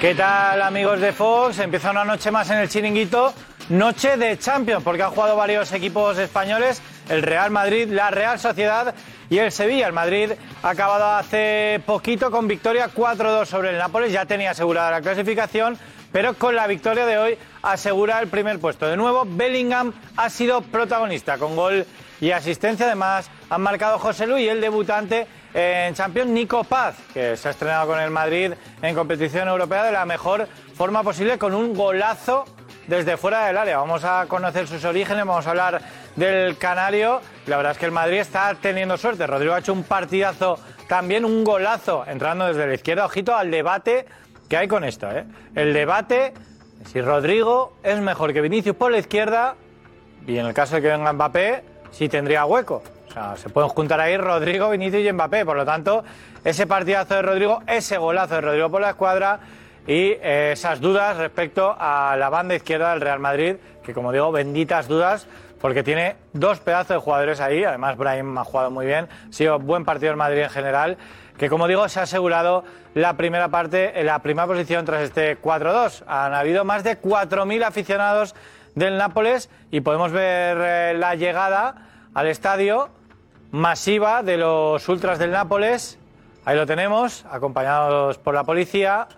¿Qué tal amigos de Fox? Empieza una noche más en el chiringuito, noche de Champions, porque han jugado varios equipos españoles, el Real Madrid, la Real Sociedad y el Sevilla. El Madrid ha acabado hace poquito con victoria 4-2 sobre el Nápoles, ya tenía asegurada la clasificación, pero con la victoria de hoy asegura el primer puesto. De nuevo, Bellingham ha sido protagonista con gol y asistencia. Además, han marcado José Luis y el debutante en Champions, Nico Paz, que se ha estrenado con el Madrid en competición europea de la mejor forma posible con un golazo desde fuera del área. Vamos a conocer sus orígenes, vamos a hablar del Canario. La verdad es que el Madrid está teniendo suerte. Rodrigo ha hecho un partidazo, también un golazo, entrando desde la izquierda. Ojito al debate que hay con esto. ¿eh? El debate, si Rodrigo es mejor que Vinicius por la izquierda, y en el caso de que venga Mbappé, si tendría hueco. Se pueden juntar ahí Rodrigo, Vinicius y Mbappé. Por lo tanto, ese partidazo de Rodrigo, ese golazo de Rodrigo por la escuadra y eh, esas dudas respecto a la banda izquierda del Real Madrid, que como digo, benditas dudas, porque tiene dos pedazos de jugadores ahí. Además, Brahim ha jugado muy bien. Ha sido buen partido el Madrid en general. Que como digo, se ha asegurado la primera parte, la primera posición tras este 4-2. Han habido más de 4.000 aficionados del Nápoles y podemos ver eh, la llegada al estadio masiva de los ultras del Nápoles. Ahí lo tenemos, acompañados por la policía.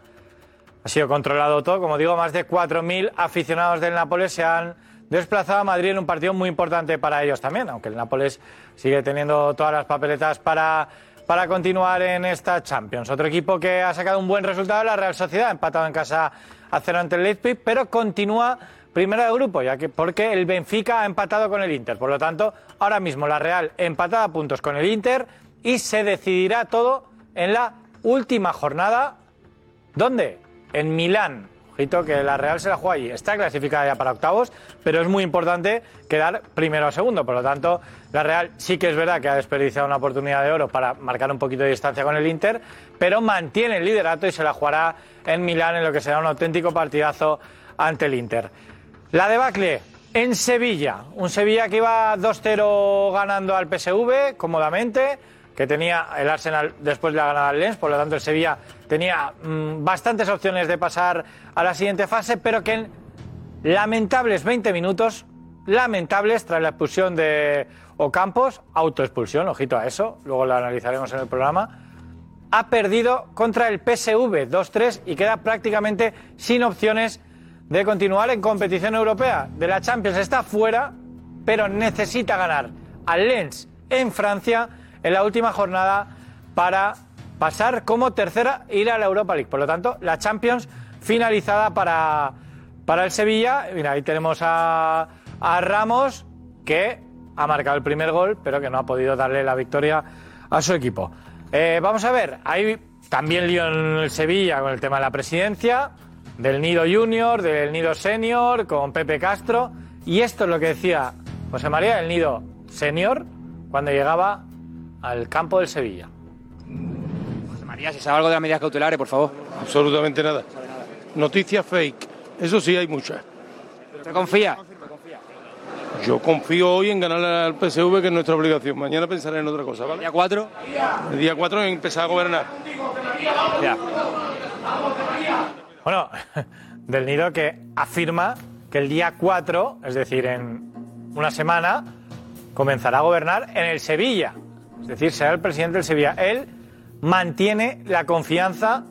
Ha sido controlado todo. Como digo, más de 4.000 aficionados del Nápoles se han desplazado a Madrid en un partido muy importante para ellos también, aunque el Nápoles sigue teniendo todas las papeletas para, para continuar en esta Champions. Otro equipo que ha sacado un buen resultado es la Real Sociedad, empatado en casa a cero ante el Leipzig, pero continúa primera de grupo, ya que porque el Benfica ha empatado con el Inter. Por lo tanto, ahora mismo la Real empatada a puntos con el Inter y se decidirá todo en la última jornada. ¿Dónde? En Milán. Ojito que la Real se la juega allí. Está clasificada ya para octavos, pero es muy importante quedar primero o segundo. Por lo tanto, la Real sí que es verdad que ha desperdiciado una oportunidad de oro para marcar un poquito de distancia con el Inter, pero mantiene el liderato y se la jugará en Milán en lo que será un auténtico partidazo ante el Inter. La debacle en Sevilla. Un Sevilla que iba 2-0 ganando al PSV cómodamente, que tenía el Arsenal después de la ganada al Lens, por lo tanto el Sevilla tenía mm, bastantes opciones de pasar a la siguiente fase, pero que en lamentables 20 minutos, lamentables tras la expulsión de Ocampos, autoexpulsión, ojito a eso, luego lo analizaremos en el programa, ha perdido contra el PSV 2-3 y queda prácticamente sin opciones de continuar en competición europea. De la Champions está fuera, pero necesita ganar al Lens en Francia en la última jornada para pasar como tercera e ir a la Europa League. Por lo tanto, la Champions finalizada para, para el Sevilla. Mira, ahí tenemos a, a Ramos que ha marcado el primer gol, pero que no ha podido darle la victoria a su equipo. Eh, vamos a ver, hay también lío en el Sevilla con el tema de la presidencia del Nido Junior, del Nido Senior, con Pepe Castro. Y esto es lo que decía José María del Nido Senior cuando llegaba al campo del Sevilla. José María, si sabe algo de las medidas cautelares, por favor. Absolutamente nada. Noticias fake. Eso sí hay muchas. ¿Usted confía? Yo confío hoy en ganar al PSV, que es nuestra obligación. Mañana pensaré en otra cosa, ¿vale? ¿Día 4? El día 4 empezar a gobernar. Ya. Bueno, del Nido que afirma que el día 4, es decir, en una semana, comenzará a gobernar en el Sevilla. Es decir, será el presidente del Sevilla. Él mantiene la confianza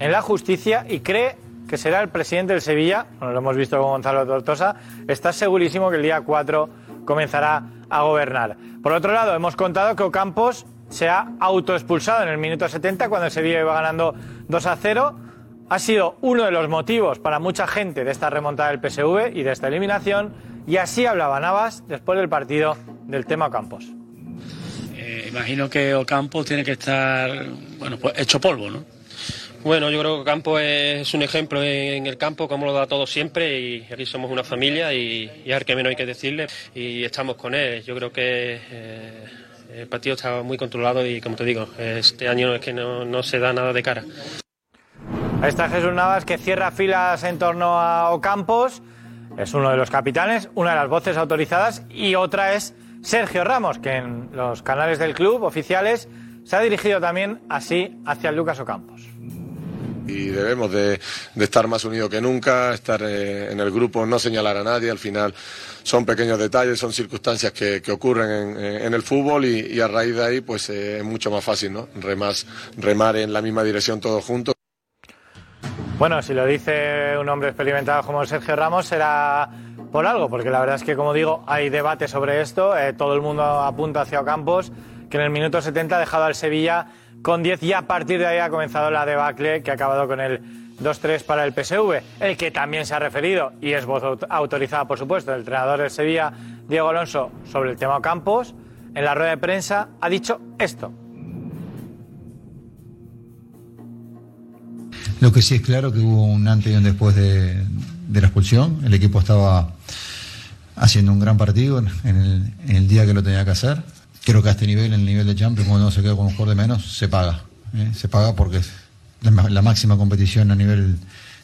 en la justicia y cree que será el presidente del Sevilla. Bueno, lo hemos visto con Gonzalo Tortosa. Está segurísimo que el día 4 comenzará a gobernar. Por otro lado, hemos contado que Ocampos se ha autoexpulsado en el minuto 70 cuando el Sevilla iba ganando 2 a 0 ha sido uno de los motivos para mucha gente de esta remontada del PSV y de esta eliminación, y así hablaba Navas después del partido del tema Campos. Eh, imagino que Ocampos tiene que estar, bueno, pues hecho polvo, ¿no? Bueno, yo creo que Campo es un ejemplo en el campo, como lo da todo siempre, y aquí somos una familia y, y al que menos hay que decirle, y estamos con él. Yo creo que eh, el partido está muy controlado y, como te digo, este año es que no, no se da nada de cara. Ahí está Jesús Navas que cierra filas en torno a Ocampos. Es uno de los capitanes, una de las voces autorizadas y otra es Sergio Ramos, que en los canales del club oficiales se ha dirigido también así hacia Lucas Ocampos. y debemos de, estar más unidos que nunca, estar eh, en el grupo, no señalar a nadie, al final son pequeños detalles, son circunstancias que, ocurren en, el fútbol y, a raíz de ahí pues eh, es mucho más fácil, ¿no? Remar en la misma dirección todos juntos. Bueno, si lo dice un hombre experimentado como Sergio Ramos será por algo, porque la verdad es que, como digo, hay debate sobre esto. eh, todo el mundo apunta hacia Ocampos, que en el minuto 70 ha dejado al Sevilla con 10 y a partir de ahí ha comenzado la debacle que ha acabado con el 2-3 para el PSV, el que también se ha referido, y es voz aut- autorizada, por supuesto, el entrenador del Sevilla, Diego Alonso, sobre el tema Ocampos. En la rueda de prensa ha dicho esto. Lo que sí es claro que hubo un antes y un después de, de la expulsión. El equipo estaba haciendo un gran partido en, el, en el día que lo tenía que hacer. Creo que a este nivel, en el nivel de Champions, cuando uno se queda con un jugador de menos, se paga. ¿eh? Se paga porque es la, la máxima competición a nivel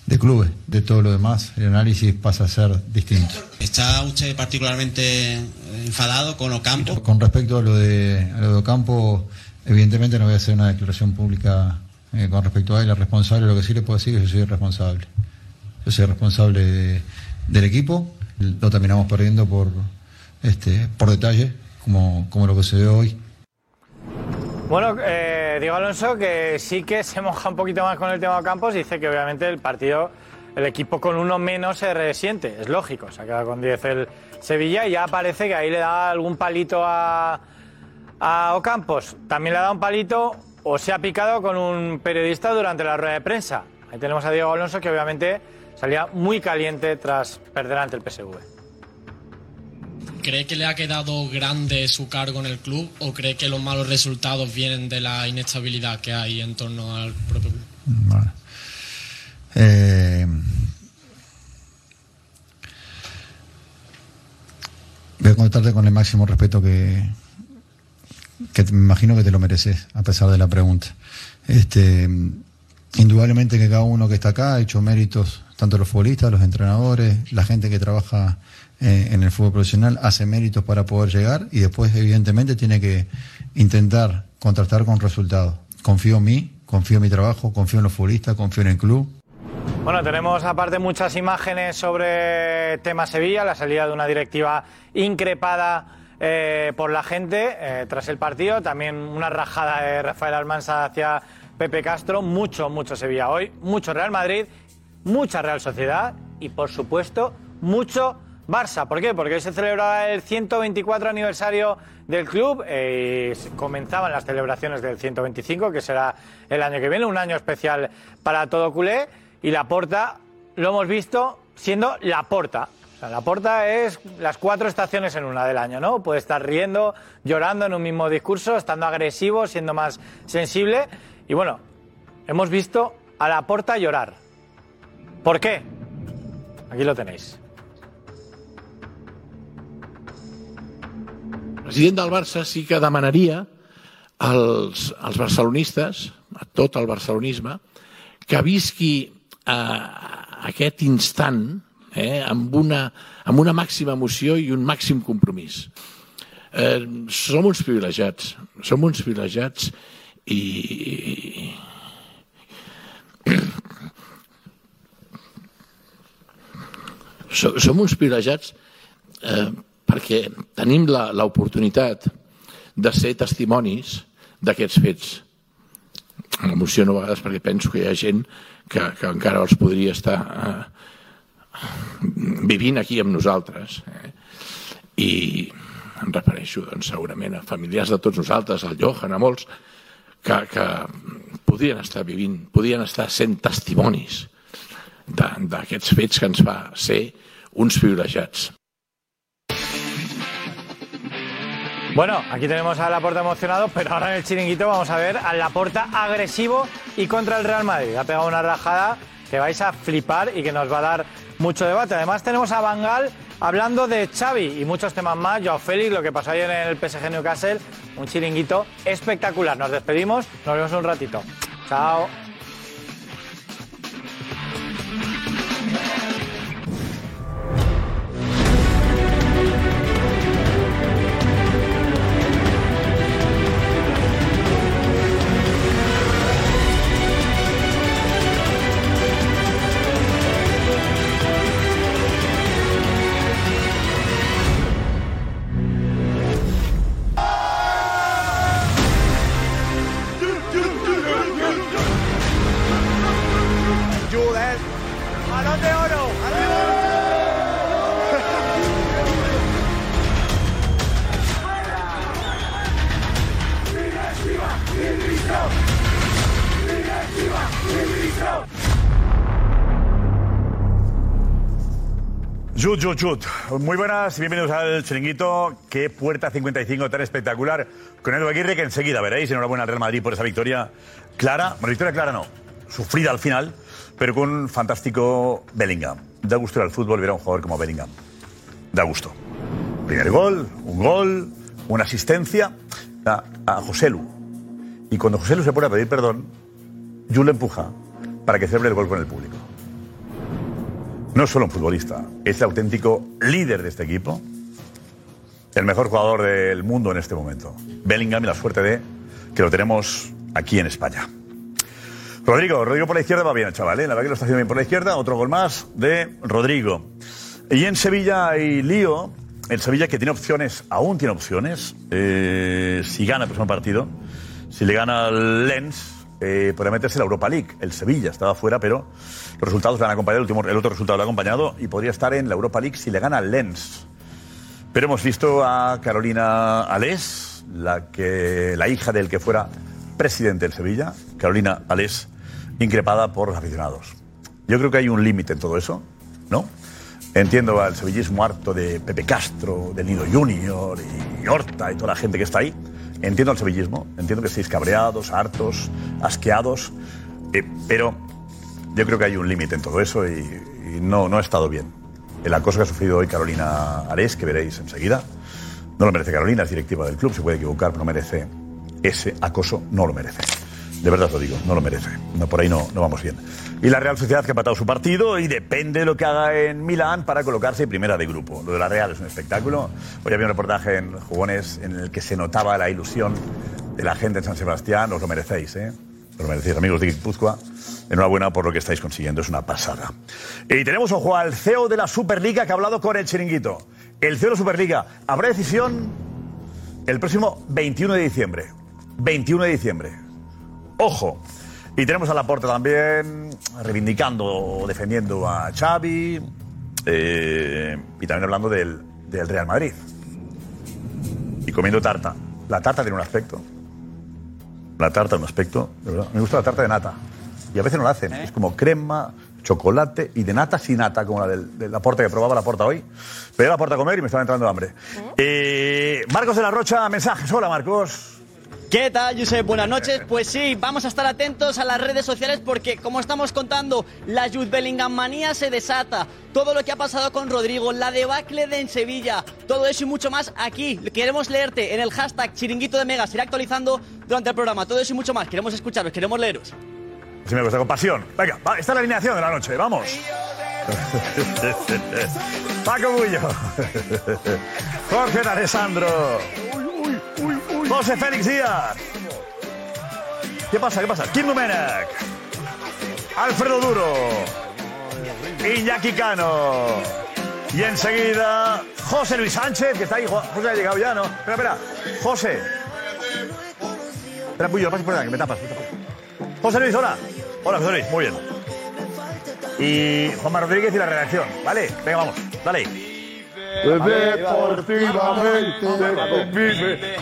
de clubes. De todo lo demás, el análisis pasa a ser distinto. ¿Está usted particularmente eh, enfadado con Ocampo? Con respecto a lo de, a lo de Ocampo, evidentemente no voy a hacer una declaración pública eh, con respecto a él, el responsable, lo que sí le puedo decir es que yo soy responsable. Yo soy responsable de- del equipo, lo terminamos perdiendo por, este, por detalle, como, como lo que se ve hoy. Bueno, eh, Diego Alonso, que sí que se moja un poquito más con el tema de Campos, dice que obviamente el partido, el equipo con uno menos se resiente, es lógico, se ha quedado con 10 el Sevilla y ya parece que ahí le da algún palito a, a Ocampos. También le ha dado un palito o se ha picado con un periodista durante la rueda de prensa. Ahí tenemos a Diego Alonso que obviamente salía muy caliente tras perder ante el PSV. ¿Cree que le ha quedado grande su cargo en el club o cree que los malos resultados vienen de la inestabilidad que hay en torno al propio club? Vale. Eh, voy a contestarte con el máximo respeto que, que me imagino que te lo mereces, a pesar de la pregunta. Este, indudablemente que cada uno que está acá ha hecho méritos, tanto los futbolistas, los entrenadores, la gente que trabaja eh, en el fútbol profesional, hace méritos para poder llegar y después, evidentemente, tiene que intentar contrastar con resultados. Confío en mí, confío en mi trabajo, confío en los futbolistas, confío en el club. Bueno, tenemos aparte muchas imágenes sobre tema Sevilla, la salida de una directiva increpada eh, por la gente eh, tras el partido, también una rajada de Rafael Almansa hacia Pepe Castro, mucho, mucho Sevilla hoy, mucho Real Madrid, mucha Real Sociedad y por supuesto mucho Barça. ¿Por qué? Porque hoy se celebraba el 124 aniversario del club eh, y comenzaban las celebraciones del 125, que será el año que viene, un año especial para todo culé. Y la porta lo hemos visto siendo la porta. O sea, la porta es las cuatro estaciones en una del año, ¿no? Puede estar riendo, llorando en un mismo discurso, estando agresivo, siendo más sensible. Y bueno, hemos visto a la porta llorar. ¿Por qué? Aquí lo tenéis. President Barça sí que demanaria als, als barcelonistes, a tot el barcelonisme, que visqui eh, aquest eh, amb, una, amb una màxima emoció i un màxim compromís. Eh, som uns privilegiats, som uns privilegiats i... So- Som uns privilegiats eh, perquè tenim l'oportunitat de ser testimonis d'aquests fets. M'emociono a vegades perquè penso que hi ha gent que, que encara els podria estar eh, vivint aquí amb nosaltres. Eh? I em refereixo doncs, segurament a familiars de tots nosaltres, al Johan, a molts, que, que podrien estar vivint, podrien estar sent testimonis d'aquests fets que ens fa ser uns privilegiats. Bueno, aquí tenemos a Laporta emocionado, pero ahora en el chiringuito vamos a ver al Laporta agresivo y contra el Real Madrid. Ha pegado una rajada que vais a flipar y que nos va a dar mucho debate. Además tenemos a Bangal hablando de Xavi y muchos temas más. Joao Félix, lo que pasó ayer en el PSG Newcastle, un chiringuito espectacular. Nos despedimos, nos vemos un ratito. Chao. Jut. Muy buenas bienvenidos al Chiringuito. Qué puerta 55 tan espectacular. Con Edu Aguirre, que enseguida veréis. Enhorabuena al Real Madrid por esa victoria clara. Bueno, victoria clara no. Sufrida al final, pero con un fantástico Bellingham. Da gusto ir al fútbol ver a un jugador como Bellingham. Da gusto. Primer gol, un gol, una asistencia a, a Joselu. Y cuando Joselu se pone a pedir perdón, Jul le empuja para que celebre el gol con el público. No es solo un futbolista, es el auténtico líder de este equipo, el mejor jugador del mundo en este momento. Bellingham y la suerte de que lo tenemos aquí en España. Rodrigo, Rodrigo por la izquierda va bien, chaval, ¿eh? la verdad que lo está haciendo bien por la izquierda. Otro gol más de Rodrigo. Y en Sevilla hay lío. El Sevilla que tiene opciones, aún tiene opciones. eh, si gana el próximo partido, si le gana al Lens, eh, podría meterse la Europa League. El Sevilla estaba fuera, pero los resultados le han acompañado. El, otro resultado lo ha acompañado y podría estar en la Europa League si le gana Lens. Pero hemos visto a Carolina Alés, la, la hija del que fuera presidente del Sevilla, Carolina Alés, increpada por los aficionados. Yo creo que hay un límite en todo eso, ¿no? Entiendo al sevillismo harto de Pepe Castro, del Nido Junior y Horta y toda la gente que está ahí. Entiendo el sevillismo, entiendo que estéis cabreados, hartos, asqueados, eh, pero yo creo que hay un límite en todo eso y, y no, no ha estado bien. El acoso que ha sufrido hoy Carolina Ares, que veréis enseguida, no lo merece Carolina, es directiva del club, se puede equivocar, pero no merece ese acoso, no lo merece. De verdad lo digo, no lo merece. No, por ahí no, no vamos bien. Y la Real Sociedad que ha empatado su partido y depende de lo que haga en Milán para colocarse primera de grupo. Lo de la Real es un espectáculo. Hoy había un reportaje en Jugones en el que se notaba la ilusión de la gente en San Sebastián. Os lo merecéis, ¿eh? Os lo merecéis, amigos de Guipúzcoa. Enhorabuena por lo que estáis consiguiendo, es una pasada. Y tenemos, ojo, al CEO de la Superliga que ha hablado con el chiringuito. El CEO de la Superliga. Habrá decisión el próximo 21 de diciembre. 21 de diciembre. Ojo. Y tenemos a Laporte también reivindicando, defendiendo a Xavi eh, y también hablando del, del Real Madrid. Y comiendo tarta. La tarta tiene un aspecto. La tarta un aspecto. de verdad. Me gusta la tarta de nata. Y a veces no la hacen. Es como crema, chocolate y de nata sin nata, como la del, del Laporte que probaba la porta hoy. Pero la porta a comer y me estaba entrando hambre. Eh, Marcos de la Rocha, mensajes. Hola, Marcos. ¿Qué tal, Josep? Buenas noches. Pues sí, vamos a estar atentos a las redes sociales porque, como estamos contando, la Jude Bellingham manía se desata. Todo lo que ha pasado con Rodrigo, la debacle de en Sevilla, todo eso y mucho más aquí. Queremos leerte en el hashtag chiringuito de Mega. Se irá actualizando durante el programa. Todo eso y mucho más. Queremos escucharos, queremos leeros. Si me gusta con pasión. Venga, va, esta es la alineación de la noche. Vamos. Paco Bullo. Jorge de Alessandro. José Félix Díaz. ¿Qué pasa? ¿Qué pasa? Kim Domenech. Alfredo Duro. Iñaki Cano. Y enseguida, José Luis Sánchez, que está ahí. Jo- José ha llegado ya, ¿no? Espera, espera. José. Espera, Bullo, pasa por aquí, que me tapas. José Luis, hola. Hola, José Luis, muy bien. Y Juanma Rodríguez y la redacción, ¿vale? Venga, vamos, dale. Deportivamente vive.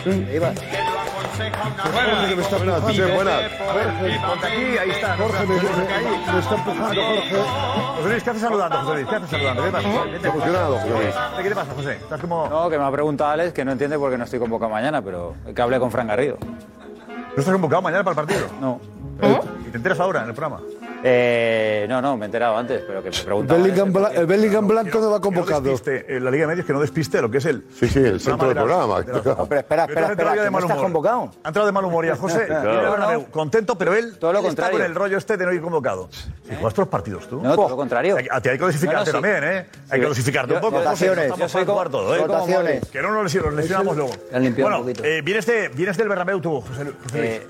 Jorge que me está empujando. Aquí, ahí está. Jorge me, me- me está empujando, Jorge. José Luis, ¿qué haces saludando, José Luis? ¿Qué haces saludando? ¿Qué te pasa? Emocionado, José Luis. ¿Qué te pasa, José? Estás como... No, que me ha preguntado Alex que no entiende por qué no estoy convocado mañana, pero que hablé con Fran Garrido. ¿No estás convocado mañana para el partido? No. ¿Y te enteras ahora en el programa? Eh, no, no, me he enterado antes, pero que me preguntaba. Bellingham, Bla- el Bellingham Blanco no va convocado. Que no despiste, en la Liga de Medios que no despiste lo que es el. Sí, sí, el centro del de la- programa. de la- Pero espera, espera, espera, ha entrado ya de ¿que no mal estás humor. convocado? Ha entrado de mal humor y a José. Claro. No, no. Contento, pero él, Todo lo él está contrario. con el rollo este de no ir convocado. Y juegas todos los partidos tú. No, todo lo contrario. A ti hay que dosificarte No, no, sí. también, ¿eh? Hay que dosificarte un poco. votaciones. Yo soy jugar todo, ¿eh? Que no nos nos lesionamos luego. Bueno, eh, vienes, de, vienes del Bernabéu tú, José, Lu- José Luis. Eh,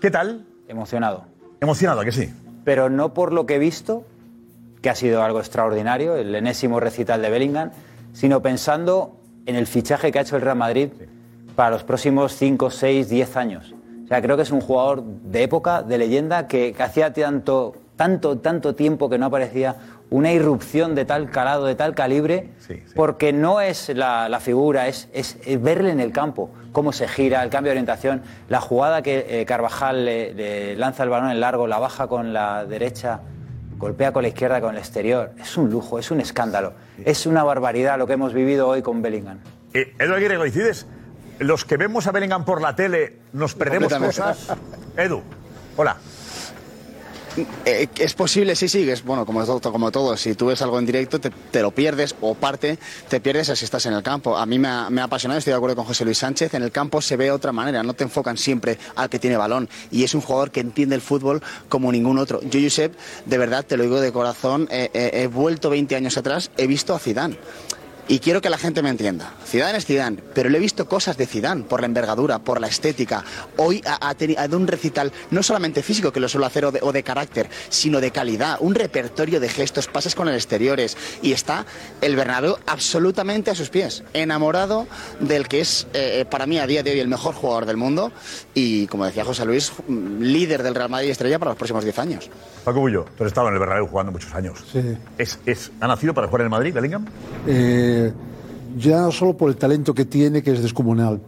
¿Qué tal? Emocionado. Emocionado, ¿a que sí? Pero no por lo que he visto, que ha sido algo extraordinario, el enésimo recital de Bellingham, sino pensando en el fichaje que ha hecho el Real Madrid para los próximos 5, 6, 10 años. O sea, creo que es un jugador de época, de leyenda, que, que hacía tanto, tanto, tanto tiempo que no aparecía una irrupción de tal calado, de tal calibre, porque no es la, la figura, es, es- es verle en el campo, cómo se gira, el cambio de orientación, la jugada que eh, Carvajal le, le lanza el balón en largo, la baja con la derecha, golpea con la izquierda con el exterior. Es un lujo, es un escándalo, es una barbaridad lo que hemos vivido hoy con Bellingham. Eh, Edu Aguirre, coincides. Los que vemos a Bellingham por la tele, nos perdemos cosas. Edu, hola. Eh, es posible, sí, sí, es bueno, como todo, como todo. Si tú ves algo en directo, te, lo pierdes o parte, te pierdes si estás en el campo. A mí me ha, me apasionado, estoy de acuerdo con José Luis Sánchez. En el campo se ve otra manera, no te enfocan siempre al que tiene balón. Y es un jugador que entiende el fútbol como ningún otro. Yo, Josep, de verdad, te lo digo de corazón, eh, eh, he vuelto 20 años atrás, he visto a Zidane. Y quiero que la gente me entienda. Zidane es Zidane, pero le he visto cosas de Zidane por la envergadura, por la estética. Hoy ha, ha teni- ha dado un recital no solamente físico, que lo suelo hacer, o de, o de carácter, sino de calidad. Un repertorio de gestos, pases con el exteriores. Y está el Bernabéu absolutamente a sus pies. Enamorado del que es, eh, para mí, a día de hoy, el mejor jugador del mundo. Y, como decía José Luis, mm, líder del Real Madrid y estrella para los próximos 10 años. Paco Bullo, tú has estado en el Bernabéu jugando muchos años. Sí. ¿Es, es, ¿Ha nacido para jugar en el Madrid, Bellingham? Eh, ya no solo por el talento que tiene, que es descomunal,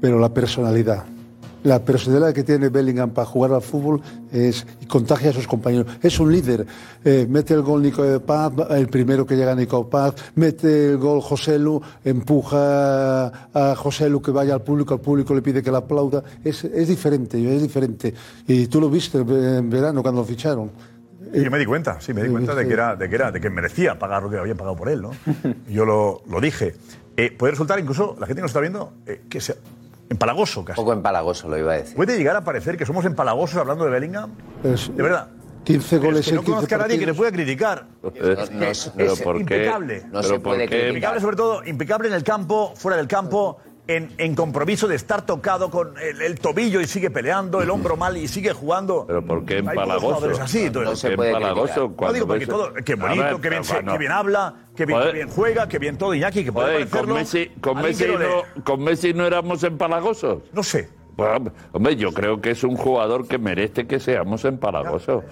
pero la personalidad. La personalidad que tiene Bellingham para jugar al fútbol es y contagia a sus compañeros. Es un líder. Eh, mete el gol Nico Paz, el primero que llega Nico Paz, mete el gol José Lu, empuja a José Lu que vaya al público, al público le pide que le aplauda. Es, es diferente, es diferente. Y tú lo viste en verano cuando lo ficharon. Y yo me di cuenta, sí, me di cuenta de que era, de que era, de que merecía pagar lo que habían pagado por él, ¿no? Yo lo, lo dije. Eh, puede resultar incluso, la gente que nos está viendo, eh, que sea empalagoso casi. poco empalagoso, lo iba a decir. ¿Puede llegar a parecer que somos empalagosos hablando de Bellingham? Es- De verdad. 15 Pero goles es que no 15 conozca a nadie que le pueda criticar. No, no, Es pero ¿por qué? impecable. No se puede criticar. Impecable sobre todo, impecable en el campo, fuera del campo, en, en compromiso de estar tocado con el, el tobillo y sigue peleando, el hombro mal y sigue jugando. Pero ¿por qué empalagoso? así. entonces- ¿Por qué empalagoso No cuando digo porque todo, qué A bonito, ver, qué bien, se- qué bien habla, qué bien, juega, qué bien todo, Iñaki, que puede Joder, con. Messi, con, Messi que no, con Messi no éramos empalagosos. No sé. Bueno, hombre, yo creo que es un jugador que merece que seamos empalagosos.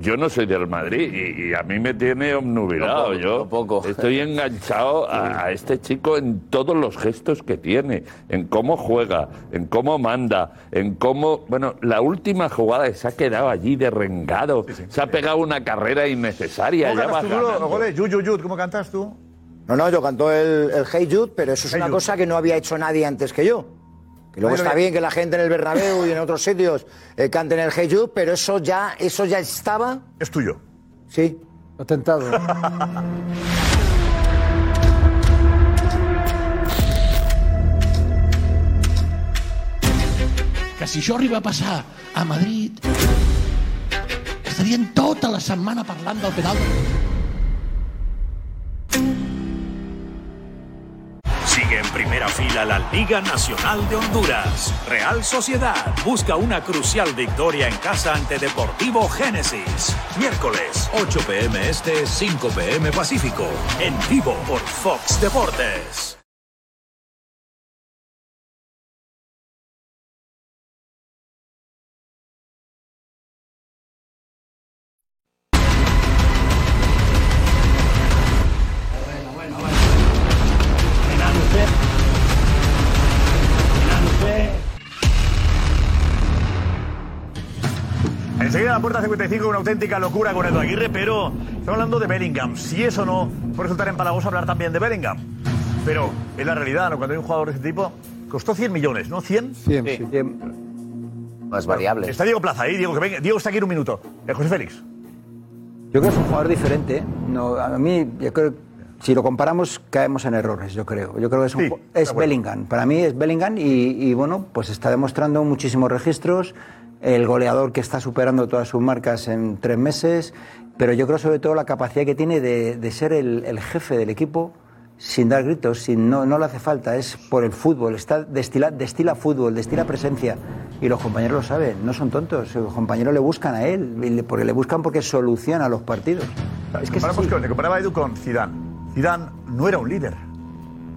Yo no soy del Madrid y, y a mí me tiene obnubilado. yo estoy enganchado a, a este chico en todos los gestos que tiene, en cómo juega, en cómo manda, en cómo... Bueno, la última jugada se ha quedado allí derrengado, se ha pegado una carrera innecesaria. ¿Cómo ya cantas tú, ganando. Gole? Yu, yu, yu, ¿Cómo cantas tú? No, no, yo cantó el, el Hey Jude, pero eso es Hey una Jude. cosa que no había hecho nadie antes que yo. Que luego está bien que la gente en el Bernabéu y en otros sitios eh, canten el Hey Jude, pero eso ya, eso ya estaba. Es tuyo. Sí. Atentado. que si això arriba a passar a Madrid estarien tota la setmana parlant del penal Sigue en primera fila la Liga Nacional de Honduras. Real Sociedad busca una crucial victoria en casa ante Deportivo Génesis. Miércoles, 8 pm este, 5 pm Pacífico. En vivo por Fox Deportes. La puerta 55, una auténtica locura con Edu Aguirre, pero estamos hablando de Bellingham. Si eso no puede resultar empalagoso hablar también de Bellingham. Pero es la realidad, ¿no? Cuando hay un jugador de este tipo, costó 100 millones, ¿no? ¿100? 100, sí. No es variable. Está Diego Plaza ahí, Diego, que venga. Diego está aquí en un minuto. Eh, José Félix. Yo creo que es un jugador diferente. No, a mí, yo creo si lo comparamos, caemos en errores, yo creo. Yo creo que es, un Sí, es. Bellingham. Para mí es Bellingham y, y, bueno, pues está demostrando muchísimos registros. El goleador que está superando todas sus marcas en tres meses. Pero yo creo sobre todo la capacidad que tiene de, de ser el, el jefe del equipo sin dar gritos, sin, no, no le hace falta, es por el fútbol, está destila, destila fútbol, destila presencia. Y los compañeros lo saben, no son tontos, los compañeros le buscan a él, porque le buscan porque soluciona los partidos. Es que Comparamos con, le comparaba Edu con Zidane. Zidane no era un líder.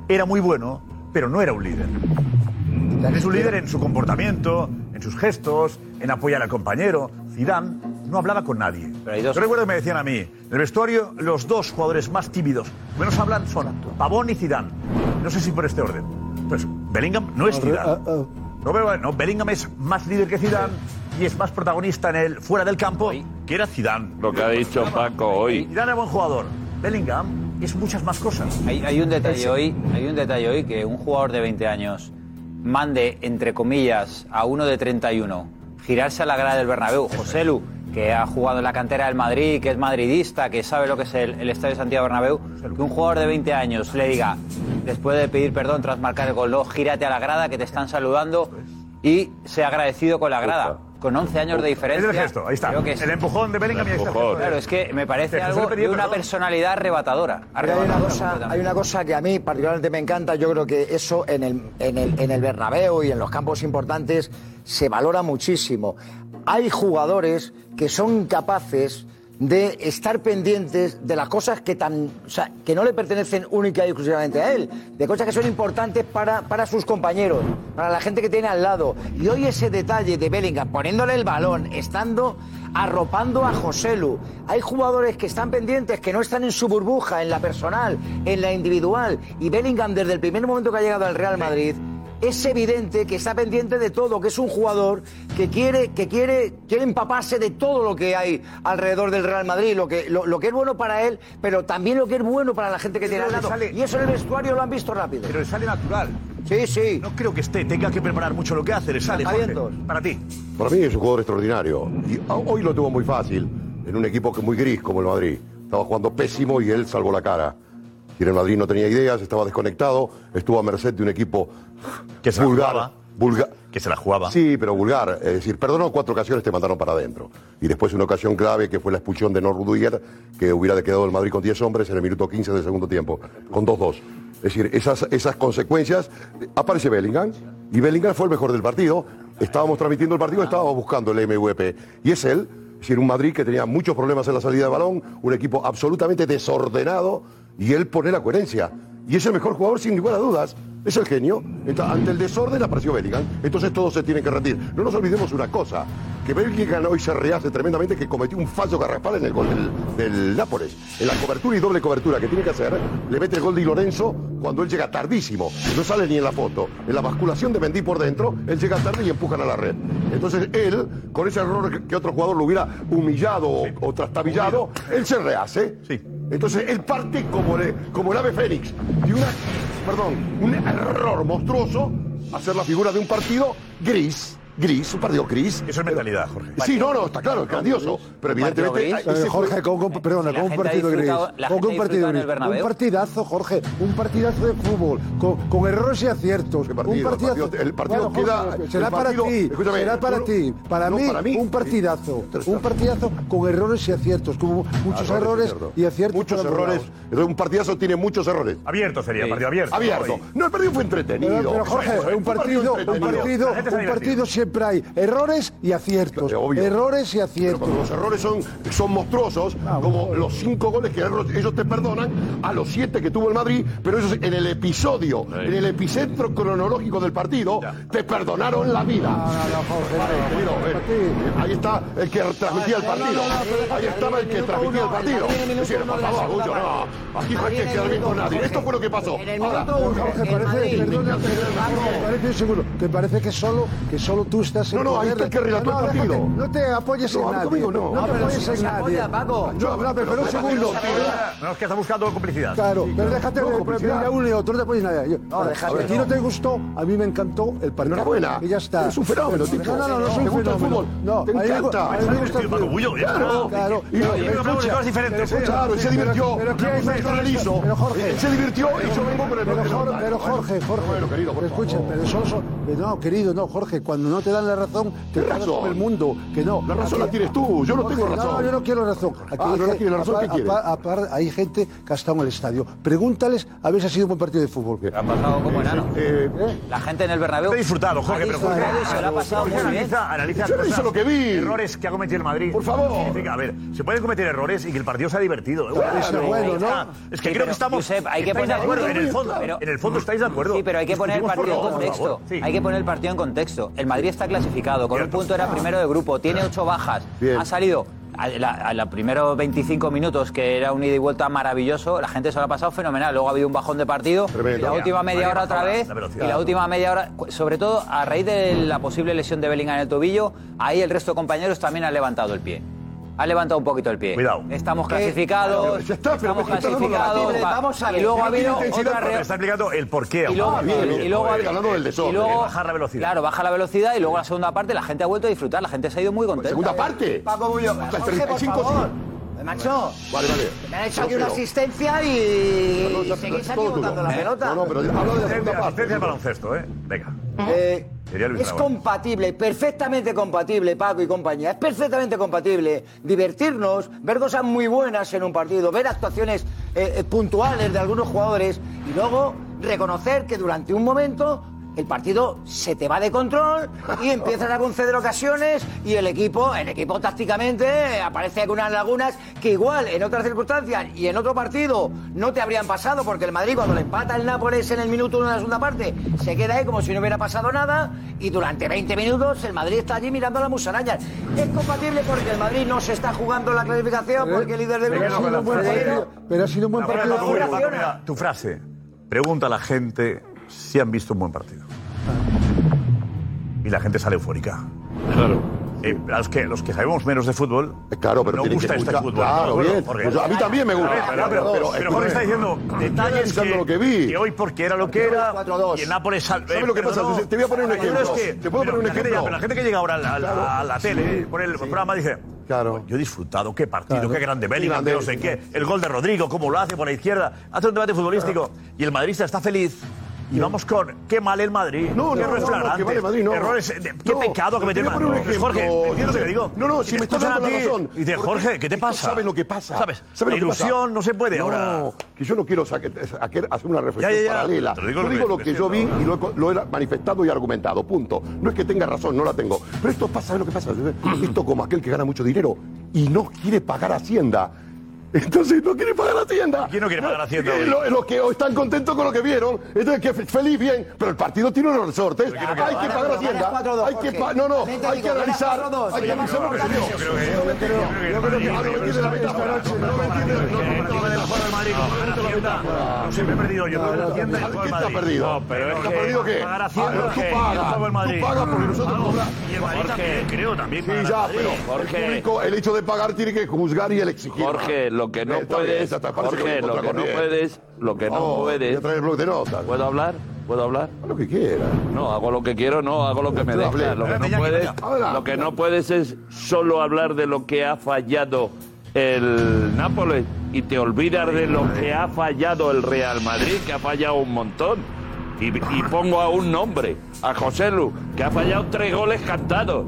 Era muy bueno, pero no era un líder. Es un líder en su comportamiento, en sus gestos, en apoyar al compañero. Zidane no hablaba con nadie. Yo recuerdo que me decían a mí, en el vestuario, los dos jugadores más tímidos, menos hablan, son Pavón y Zidane. No sé si por este orden. Pues Bellingham no es Zidane. No, pero no, Bellingham es más líder que Zidane y es más protagonista en el fuera del campo que era Zidane. Lo que ha dicho Paco hoy. Zidane es buen jugador. Bellingham es muchas más cosas. Hay, hay un detalle hoy, hay un detalle hoy que un jugador de 20 años mande entre comillas a uno de 31 girarse a la grada del Bernabéu, José Lu, que ha jugado en la cantera del Madrid, que es madridista, que sabe lo que es el, Estadio Santiago Bernabéu, que un jugador de 20 años le diga, después de pedir perdón tras marcar el gol, gírate a la grada que te están saludando y sea agradecido con la grada. Con 11 años de diferencia. Es el gesto, ahí está. creo que El empujón de Bellingham y está. Claro, es que me parece algo de una perdón. personalidad arrebatadora. Una, cosa, hay una cosa que a mí particularmente me encanta, yo creo que eso en el, en, el, en el Bernabéu y en los campos importantes se valora muchísimo. Hay jugadores que son capaces de estar pendientes de las cosas que, tan, que no le pertenecen única y exclusivamente a él, de cosas que son importantes para, para sus compañeros, para la gente que tiene al lado. Y hoy ese detalle de Bellingham poniéndole el balón, estando arropando a Joselu. Hay jugadores que están pendientes, que no están en su burbuja, en la personal, en la individual. Y Bellingham, desde el primer momento que ha llegado al Real Madrid, es evidente que está pendiente de todo, que es un jugador que quiere, que quiere, quiere empaparse de todo lo que hay alrededor del Real Madrid, lo que, lo, lo que es bueno para él, pero también lo que es bueno para la gente que tiene al Pero lado. le sale- Y eso en el vestuario lo han visto rápido. Pero le sale natural. Sí, sí. No creo que esté, tenga que preparar mucho lo que hace, le sale. Jorge. Para ti. Para mí es un jugador extraordinario. Y a- hoy lo tuvo muy fácil, en un equipo que es muy gris como el Madrid. Estaba jugando pésimo y él salvó la cara. Y el Madrid no tenía ideas, estaba desconectado, estuvo a merced de un equipo que se la vulgar. jugaba. vulgar. Que se la jugaba. Sí, pero vulgar. Es decir, perdonó cuatro ocasiones, te mandaron para adentro. Y después una ocasión clave que fue la expulsión de Norrudiger, que hubiera quedado el Madrid con 10 hombres en el minuto 15 del segundo tiempo, con 2-2. Es decir, esas, esas consecuencias. Aparece Bellingham, y Bellingham fue el mejor del partido. Estábamos transmitiendo el partido, estábamos buscando el MVP. Y es él, es decir, un Madrid que tenía muchos problemas en la salida de balón, un equipo absolutamente desordenado, y él pone la coherencia. Y es el mejor jugador sin lugar a dudas. Es el genio. Entonces, ante el desorden apareció Bellingham. Entonces todos se tienen que rendir. No nos olvidemos una cosa. Que Bellingham hoy se rehace tremendamente que cometió un falso garrafal en el gol del, del Nápoles. En la cobertura y doble cobertura que tiene que hacer, le mete el gol de Lorenzo cuando él llega tardísimo. No sale ni en la foto. En la basculación de Mendy por dentro, él llega tarde y empujan a la red. Entonces él, con ese error que- otro jugador lo hubiera humillado o, o trastabillado, él se rehace. Entonces él parte como, le- como el ave fénix. Y una, perdón, un error monstruoso hacer la figura de un partido gris. Gris, un partido gris. Eso es mentalidad, Jorge. Sí, no, no, está claro, es grandioso. Pero evidentemente. Jorge, con, perdona, con un partido gris. Con un partido gris. Un partidazo, Jorge. Un partidazo de fútbol. Con, con errores y aciertos. un partido? partidazo. El partido- el partido Jorge, queda- Será para ti. será para ti. Para, no, mí, para mí, un partidazo. Un partidazo con errores y aciertos. Con muchos errores y aciertos. Muchos errores. un partidazo tiene muchos errores. Abierto sería, partido abierto. Abierto. No, el partido fue entretenido. Pero, pero, Jorge, un partido, un partido, un partido siempre hay errores y aciertos. Errores y aciertos. los errores son, son monstruosos, como los cinco goles que ellos ellos te perdonan, a los siete que tuvo el Madrid, pero esos en el episodio, en el epicentro cronológico del partido, te perdonaron la vida. Vale, ahí está el que transmitía el partido. Ahí estaba el que transmitía el partido. Es decir, por favor, Lucho, no. Aquí no hay que quedar bien con nadie. Esto fue lo que pasó. Ahora, Jorge, parece, perdona, parece seguro, que parece que solo, que solo tú No, en no, ahí está el que relató No, el partido. déjate, No te apoyes No, en a mí nadie. conmigo no. No, No, te pero apoyes en nadie. Paco. No, no, pero, un segundo. No, es que está buscando complicidad. Claro, pero déjate de complicidad. a uno y otro, no te apoyes en nadie. Yo- No, déjate, a ti no. no te gustó, a mí me encantó el partido. Enhorabuena. Y ya está. Eres un fenómeno, No, tipo. No, no, no, Te un fenómeno. fútbol. No, Te encanta. a mí me gusta el fútbol. Claro, claro. Y- y- y- cosas diferentes. Claro, él se divirtió. Pero Yo Jorge. Se divirtió y yo vengo con el Pero, Jorge, Jorge. Bueno, querido, por escucha, pero pero no, querido, no, Jorge, cuando no te dan la razón, te ¿Qué cagas razón? el mundo. Que no. La razón Aquí- la tienes tú, yo no tengo razón. No, yo no quiero razón. Aquí Ah, no la hay- la razón, hay gente que ha estado en el estadio. Pregúntales a ver si ha sido un buen partido de fútbol. Ha pasado como enano. Eh, La gente en el Bernabéu He disfrutado, Jorge, ha pero disfrutado Jorge, y se lo ha pasado Jorge muy bien. analiza, analiza Yo cosas, hice lo que vi. errores que ha cometido el Madrid. Por favor. Significa, a ver, se pueden cometer errores y que el partido sea divertido. ¿eh? Claro, bueno, ¿no? Es que Sí, creo que estamos. Josep, hay que de poner- acuerdo. En el fondo, pero- en el fondo estáis de acuerdo. Sí, pero hay que poner el partido en contexto. Hay que poner el partido en contexto. El Madrid está clasificado, con un punto era primero de grupo, tiene ocho bajas, ha salido. A los primeros 25 minutos, que era un ida y vuelta maravilloso, la gente se lo ha pasado fenomenal. Luego ha habido un bajón de partido. Tremendo. Y la última media María hora otra vez. la. Y la última media hora, sobre todo a raíz de la posible lesión de Bellingham en el tobillo, ahí el resto de compañeros también han levantado el pie. Han levantado un poquito el pie. Cuidado. Estamos clasificados. ya está, pero estamos dando la clasificados. Vamos a y ver, luego que ha no habido otra Me re- está explicando el porqué. y luego, Ah, bien, bien. y luego ha habido- hablando del desorden. y luego- Bajar la velocidad. Claro, baja la velocidad y luego la segunda parte la gente ha vuelto a disfrutar, la gente se ha ido muy contenta. Segunda parte. Paco Bullo, Jorge, por 35 favor. sí. Macho, Vale, vale. me han hecho No, aquí una asistencia y, No, y ya- seguís aquí botando la pelota. No, no, pero habla de la segunda Asistencia, parte. asistencia al baloncesto, ¿eh? Venga. Eh, es compatible, perfectamente compatible, Paco y compañía. Es perfectamente compatible divertirnos, ver cosas muy buenas en un partido, ver actuaciones eh, eh, puntuales de algunos jugadores y luego reconocer que durante un momento el partido se te va de control y empiezan a conceder ocasiones y el equipo, el equipo tácticamente eh, aparece con unas lagunas que igual en otras circunstancias y en otro partido no te habrían pasado porque el Madrid cuando le empata el Nápoles en el minuto uno de la segunda parte se queda ahí como si no hubiera pasado nada y durante 20 minutos el Madrid está allí mirando las musarañas. Es compatible porque el Madrid no se está jugando la clasificación porque el líder del Pero ha grupo sido un buen partido. Pero ha sido un buen partido. de tu frase. Pregunta a la gente si han visto un buen partido. Y la gente sale eufórica. Claro. Eh, a los, que, los que sabemos menos de fútbol, Claro, pero no gusta este fútbol. Claro, ¿no? Bien. Jorge. Pues a mí también me gusta. Pero, pero, Claro, pero, pero, pero Jorge está diciendo detalles que, lo que vi. que hoy porque era lo que era y el Nápoles ¿Sabes lo que pasa? perdonó. Te voy a poner un ejemplo. es que- ¿Te puedo pero poner un la gente- ejemplo? pero la gente que llega ahora a la, la- a la tele, por el programa, dice... Claro. Yo he disfrutado, qué partido, Claro. qué grande Bellingham, no sé qué. El gol de Rodrigo, cómo lo hace por la izquierda. Hace un debate futbolístico. Y el madridista está feliz. Y vamos con qué mal el Madrid. No, qué no, no, no, que mal el Madrid, no. Errores, de- qué No, pecado que un Pues, Jorge, entiendo que digo. No, no, si me estás dando la razón. Y dice, Jorge, ¿qué te pasa? ¿Sabes lo que pasa? ¿Sabes? ¿Sabes La lo que pasa? ilusión no se puede no, ahora. que yo no quiero hacer una reflexión Ya, ya, ya. paralela. Te lo digo yo digo lo que yo vi y lo he, lo he manifestado y argumentado, punto. No es que tenga razón, no la tengo. Pero esto pasa, ¿sabes lo que pasa? Esto como aquel que gana mucho dinero y no quiere pagar Hacienda. Entonces no quiere pagar Hacienda. ¿Quién no quiere pagar Hacienda Eh, hoy? lo- Los que están contentos con lo que vieron. Entonces, que fe- feliz, bien. Pero el partido tiene unos resortes. Hay que pagar Hacienda. Hay que pa- No, no. Hay que analizar. Hay que analizar lo que vio. Yo creo que... Yo creo que... Yo creo que... No me entiende la. No me entiende la No siempre he perdido yo. Creo que la Hacienda. No, pero es ¿Está que perdido qué? Pagar Ah, Hacienda, no, tú que pagas. todo el Madrid. Tú pagas porque nosotros Vamos. cobramos. Y el Madrid también, creo, también. Sí, pagar ya, pero Madrid. público, el hecho de pagar tiene que juzgar y el exigir. Jorge, lo que no bien, puedes, Jorge, lo que no puedes, lo que no voy puedes. ¿Puedo hablar? ¿Puedo hablar? Lo que quiera. No, hago lo que quiero, no, hago lo que me deja. Lo que no puedes, lo que no puedes es solo hablar de lo que ha fallado el Nápoles y te olvidas de lo que ha fallado el Real Madrid, que ha fallado un montón. Y, y pongo a un nombre, a José Lu, que ha fallado tres goles cantados.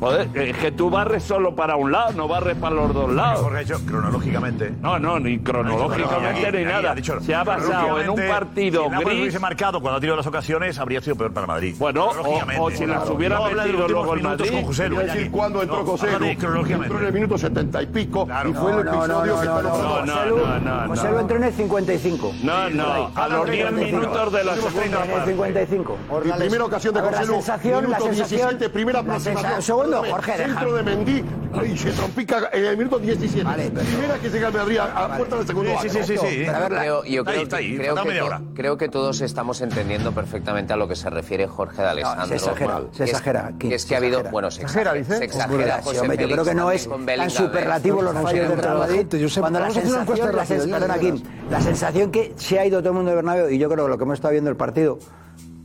Joder, es que tú barres solo para un lado, no barres para los dos lados. Jorge ha hecho cronológicamente. No, no, ni cronológicamente ni nada. Se ha basado en un partido Si el gris. hubiese marcado cuando ha tenido las ocasiones, habría sido peor para Madrid. Bueno, o- o si las hubiera No de los metido luego el Madrid. con José Lu, Quiero decir cuándo entró No, José Lu. cronológicamente. Entró en el minuto setenta y pico y fue el No, no, episodio no, que no, está no, no, no, no, José no. Lu entró en el 55. No, no, a los 10 minutos de la segunda En el parte. 55. Y primera ocasión de José la Lu, minuto sensación, 17, primera aproximación. Perdóname, Jorge, Centro de Mendy y se trompica en el minuto 17. Primera que llega el Madrid a, a puerta del segundo Sí, sí, sí, sí, sí. Pero a ver, creo, yo Está ahí, creo, está ahí, creo que hora. creo que todos estamos entendiendo perfectamente a lo que se refiere Jorge de Alessandro. se exagera, se exagera, que es que se ha habido, bueno, se Exagera, dice. se exagera, José hombre, yo Félix creo que no es tan ¿eh? superlativo los fallos ver, del Real la Madrid. Cuando la sensación, la. Kim, la sensación que se ha ido todo el mundo del Bernabéu, y yo creo que lo que hemos estado viendo el partido,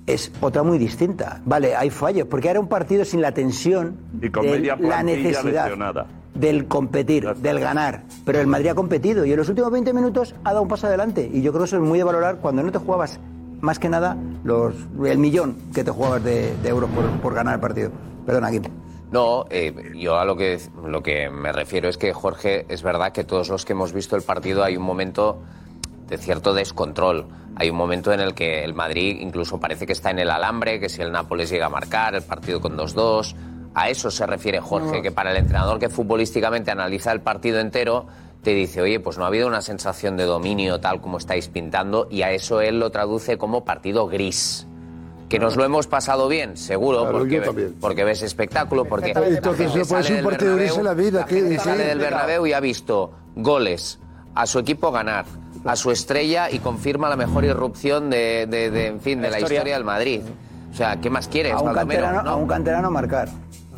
es otra muy distinta. Vale, hay fallos, porque era un partido sin la tensión Y con de media la necesidad lesionada. del competir, del ganar. Pero el Madrid ha competido y en los últimos 20 minutos ha dado un paso adelante. Y yo creo que eso es muy de valorar cuando no te jugabas más que nada los, el millón que te jugabas de, de euros por, por ganar el partido. Perdona, Kim. No, eh, yo a lo que, lo que me refiero es que, Jorge, es verdad que todos los que hemos visto el partido hay un momento de cierto descontrol. Hay un momento en el que el Madrid incluso parece que está en el alambre, que si el Nápoles llega a marcar, el partido con 2-2. A eso se refiere Jorge, que para el entrenador que futbolísticamente analiza el partido entero, te dice, oye, pues no ha habido una sensación de dominio tal como estáis pintando, y a eso él lo traduce como partido gris. Que nos lo hemos pasado bien, seguro, Claro, porque, porque ves espectáculo, porque Perfectamente. la gente Entonces, no puede sale ser un del partido gris Bernabéu- en la vida, sale del Bernabéu y ha visto goles, a su equipo ganar, a su estrella y confirma la mejor irrupción de, de- de, en fin, de la historia. historia del Madrid. O sea, ¿qué más quieres, A un, canterano, ¿no? a un canterano marcar.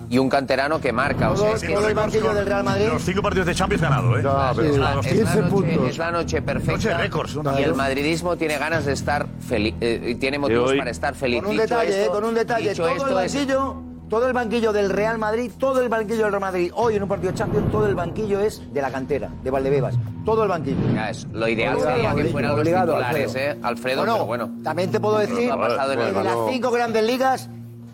Y un canterano que marca. O sea, es que el banquillo del Real Madrid. Los cinco partidos de Champions ganado, ¿eh? es, la, Los es la 15 noche, puntos. es la noche perfecta. Noche de récords, ¿no? y el madridismo tiene ganas de estar feliz, eh, tiene motivos hoy- para estar feliz. Con un Dicho detalle, esto- eh, con un detalle. dicho Todo el esto es- banquillo, todo el banquillo del Real Madrid, todo el banquillo del Real Madrid, hoy en un partido de Champions, todo el banquillo es de la cantera, de Valdebebas. Todo el banquillo. Ya es, lo ideal Obligado, sería que obligado, fueran los titulares, Alfredo. ¿eh? Alfredo, Bueno, pero bueno. También te puedo decir ha pasado en el de las cinco grandes ligas,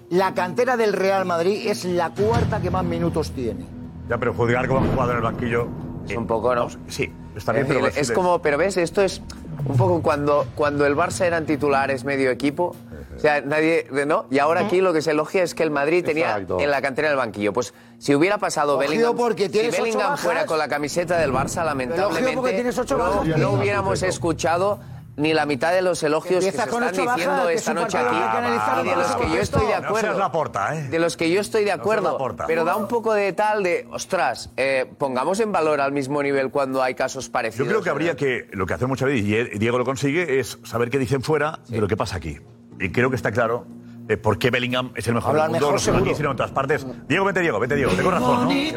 la cantera del Real Madrid es la cuarta que más minutos tiene. Ya, pero juzgar como un jugador en el banquillo. Es un poco, ¿no? Sí, está bien, Es, pero. decir, es como, pero ves, esto es un poco cuando, cuando el Barça eran titulares medio equipo. O sea, nadie, ¿no? Y ahora aquí lo que se elogia es que el Madrid tenía Exacto. en la cantera del banquillo. Pues si hubiera pasado Bellingham, porque si tienes ocho Bellingham bajas. fuera con la camiseta del Barça, lamentablemente porque tienes ocho no, bajas. no hubiéramos escuchado ni la mitad de los elogios que se con están ocho bajas, diciendo que esta un noche partido aquí. que hay que analizarlo Y de los que yo estoy de No acuerdo. seas la porta, ¿eh? De los que yo estoy de acuerdo, Laporta. pero da un poco de tal de, ostras, eh, pongamos en valor al mismo nivel cuando hay casos Yo parecidos. creo que habría que, lo que hace muchas veces, y Diego lo consigue, es saber qué dicen fuera de lo que pasa aquí. Y creo que está claro eh, por qué Bellingham es el mejor Hablar del mundo, mejor, no solo aquí, sino en otras partes. Diego, vete Diego, vete Diego, tengo razón, ¿no? ¿Qué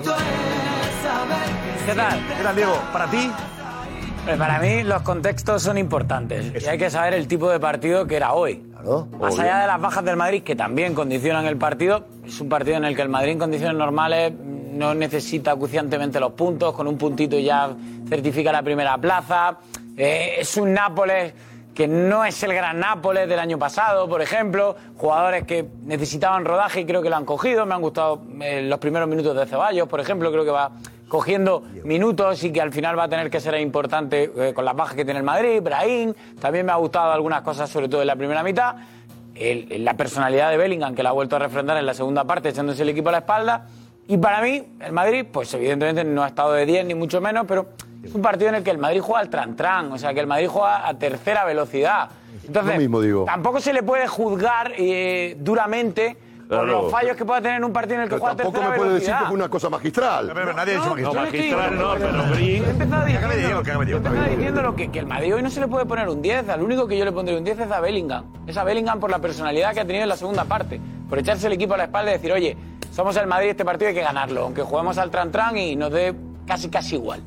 tal? ¿Qué tal, Diego? ¿Para ti? Pues para mí los contextos son importantes y hay que saber el tipo de partido que era hoy. Más allá de las bajas del Madrid, que también condicionan el partido, es un partido en el que el Madrid en condiciones normales no necesita acuciantemente los puntos, con un puntito ya certifica la primera plaza. Eh, es un Nápoles que no es el gran Nápoles del año pasado, por ejemplo. Jugadores que necesitaban rodaje y creo que lo han cogido. Me han gustado eh, los primeros minutos de Ceballos, por ejemplo. Creo que va cogiendo minutos y que al final va a tener que ser importante eh, con las bajas que tiene el Madrid. Brahim, también me ha gustado algunas cosas, sobre todo en la primera mitad. La personalidad de Bellingham, que la ha vuelto a refrendar en la segunda parte, echándose el equipo a la espalda. Y para mí, el Madrid, pues evidentemente no ha estado de 10 ni mucho menos, pero es un partido en el que el Madrid juega al tran-tran, o sea, que el Madrid juega a tercera velocidad. Entonces, Lo mismo digo. tampoco se le puede juzgar eh, duramente por Claro. los fallos que pueda tener en un partido en el que Pero juega a tampoco tercera me puede decir velocidad. que fue una cosa magistral. Pero nadie ha dicho No, yo magistral. no Magistral no, pero Green. He empezado diciendo, Diego. he empezado diciendo lo que, que el Madrid hoy no se le puede poner un 10. Al único que yo le pondré un 10 es a Bellingham. Es a Bellingham por la personalidad que ha tenido en la segunda parte. Por echarse el equipo a la espalda y decir, oye, somos el Madrid, este partido hay que ganarlo. Aunque juguemos al tran-tran y nos dé casi casi igual.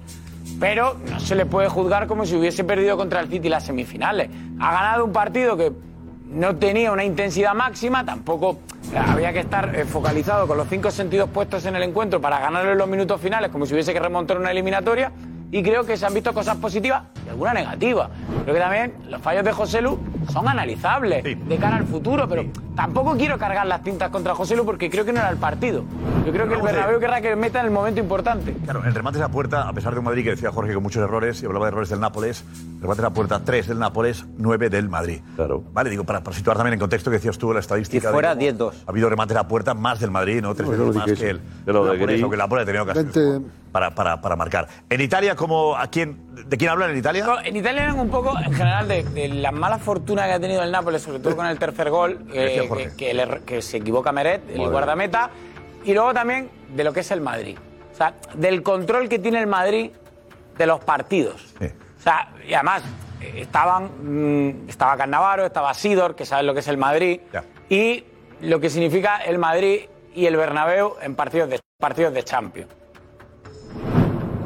Pero no se le puede juzgar como si hubiese perdido contra el City las semifinales. Ha ganado un partido que no tenía una intensidad máxima, tampoco eh, había que estar eh, focalizado con los cinco sentidos puestos en el encuentro para ganarlo en los minutos finales, como si hubiese que remontar una eliminatoria. Y creo que se han visto cosas positivas y alguna negativa. Creo que también los fallos de José Lu son analizables de cara al futuro, pero tampoco quiero cargar las tintas contra José Lu porque creo que no era el partido. Yo creo que el. Bernabéu querrá que meta en el momento importante. Claro, el remate de la puerta, a pesar de un Madrid que decía Jorge con muchos errores, y hablaba de errores del Nápoles, el remate de la puerta 3 del Nápoles, 9 del Madrid. Claro. Vale, digo, para, para situar también en contexto que decías tú la estadística. Y fuera de cómo 10-2. Ha habido remate de la puerta más del Madrid, ¿no? Tres No, veces más que el De lo aunque el Nápoles ha tenido ocasión Vente. Para, para, para marcar. En Italia, ¿cómo, a quién, ¿de quién hablan en Italia? No, En Italia eran un poco, en general, de, de la mala fortuna que ha tenido el Nápoles, sobre todo con el tercer gol, eh, que, que le- que se equivoca Meret, el guardameta. y luego también de lo que es el Madrid. O sea, del control que tiene el Madrid de los partidos. O sea, y además estaban, mm, estaba Cannavaro, estaba Sidor, que saben lo que es el Madrid, y lo que significa el Madrid y el Bernabéu en partidos de, partidos de Champions.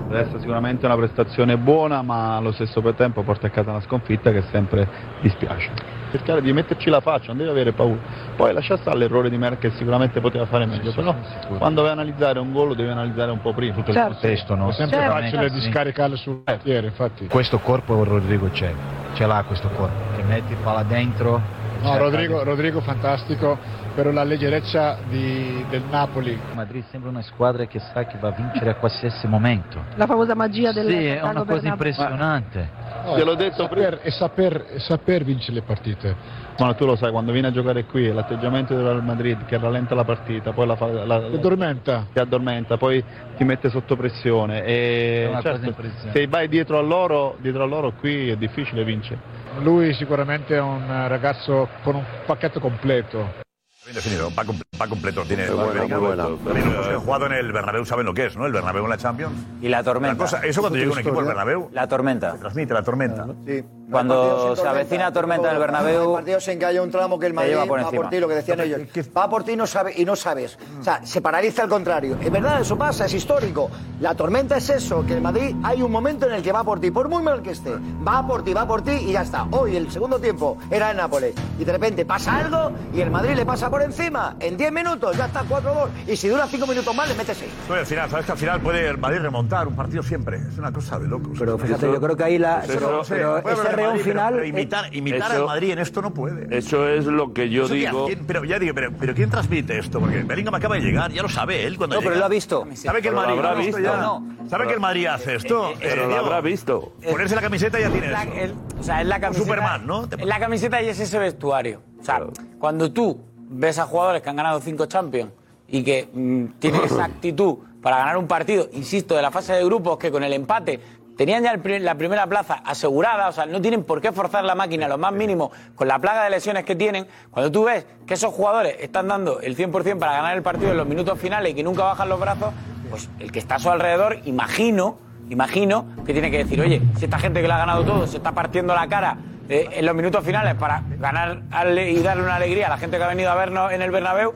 Adesso sicuramente è una prestazione buona, ma allo stesso tempo porta a casa una sconfitta che sempre dispiace. Cercare di metterci la faccia, non devi avere paura. Poi lascia stare l'errore di Merkel, sicuramente poteva fare meglio, però quando vai a analizzare un gol lo devi analizzare un po' prima. Tutto il contesto, no? È sempre Certo. facile Sì. di scaricare sul portiere, infatti. Questo corpo Rodrigo c'è, ce l'ha questo corpo, che metti palla dentro. No, Rodrigo, di- Rodrigo fantastico, però la leggerezza di- del Napoli. Madrid sembra una squadra che sa che va a vincere a qualsiasi momento. La famosa magia del Sì, è una cosa impressionante. No, Te l'ho detto saper, e saper, saper vincere le partite. Ma tu lo sai, quando vieni a giocare qui, l'atteggiamento del Real Madrid che rallenta la partita, poi la fa. La, ti addormenta. Ti addormenta, poi ti mette sotto pressione. E È una certo, cosa impressionante. se vai dietro a loro, dietro a loro qui è difficile vincere. Lui sicuramente è un ragazzo con un pacchetto completo. Bien definido, va, comple- va completo. Tiene Muy buena, muy buena. Los que han jugado en el Bernabéu saben lo que es, ¿no? El Bernabéu en la Champions. Y la tormenta. La cosa- eso cuando llega un equipo al Bernabéu. La tormenta. transmite la tormenta. Sí. Cuando se avecina tormenta en el Bernabéu, Hay partidos en que haya un tramo que el Madrid va por ti, lo que decían ellos. Va por ti no sabe, y no sabes. O sea, se paraliza al contrario. Es verdad, eso pasa, es histórico. La tormenta es eso, que el Madrid hay un momento en el que va por ti, por muy mal que esté. Va por ti, va por ti y ya está. Hoy, el segundo tiempo, era el Nápoles. Y de repente pasa algo y el Madrid le pasa por encima. En 10 minutos ya está 4-2. Y si dura 5 minutos más, le mete 6. No, y al final, sabes que al final puede el Madrid remontar un partido siempre. Es una cosa de locos. Pero fíjate, yo creo que ahí la- Pero, pero- no sé, pero no puede ese pero- final- pero imitar imitar Eso- al Madrid en esto no puede. Eso es lo que yo Eso digo. ¿quién- pero ya digo, pero, pero ¿quién transmite esto? Porque Bellingham acaba de llegar, ya lo sabe él cuando No, pero llega. lo ha visto. ¿Sabe que el Pero lo Madrid habrá visto ya? No. ¿Sabe que el Madrid hace esto? Pero lo habrá visto. Ponerse la camiseta ya tiene Es la- eso. el- o sea, es la camiseta. Superman, ¿no? Es la camiseta y es ese vestuario. O sea, cuando tú ves a jugadores que han ganado cinco Champions y que mm, tienen esa actitud para ganar un partido, insisto, de la fase de grupos, que con el empate tenían ya la primera plaza asegurada, o sea, no tienen por qué forzar la máquina lo más mínimo con la plaga de lesiones que tienen. Cuando tú ves que esos jugadores están dando el 100% para ganar el partido en los minutos finales y que nunca bajan los brazos, pues el que está a su alrededor, imagino, imagino que tiene que decir, oye, si esta gente que lo ha ganado todo se está partiendo la cara eh, en los minutos finales para ganar y darle una alegría a la gente que ha venido a vernos en el Bernabéu,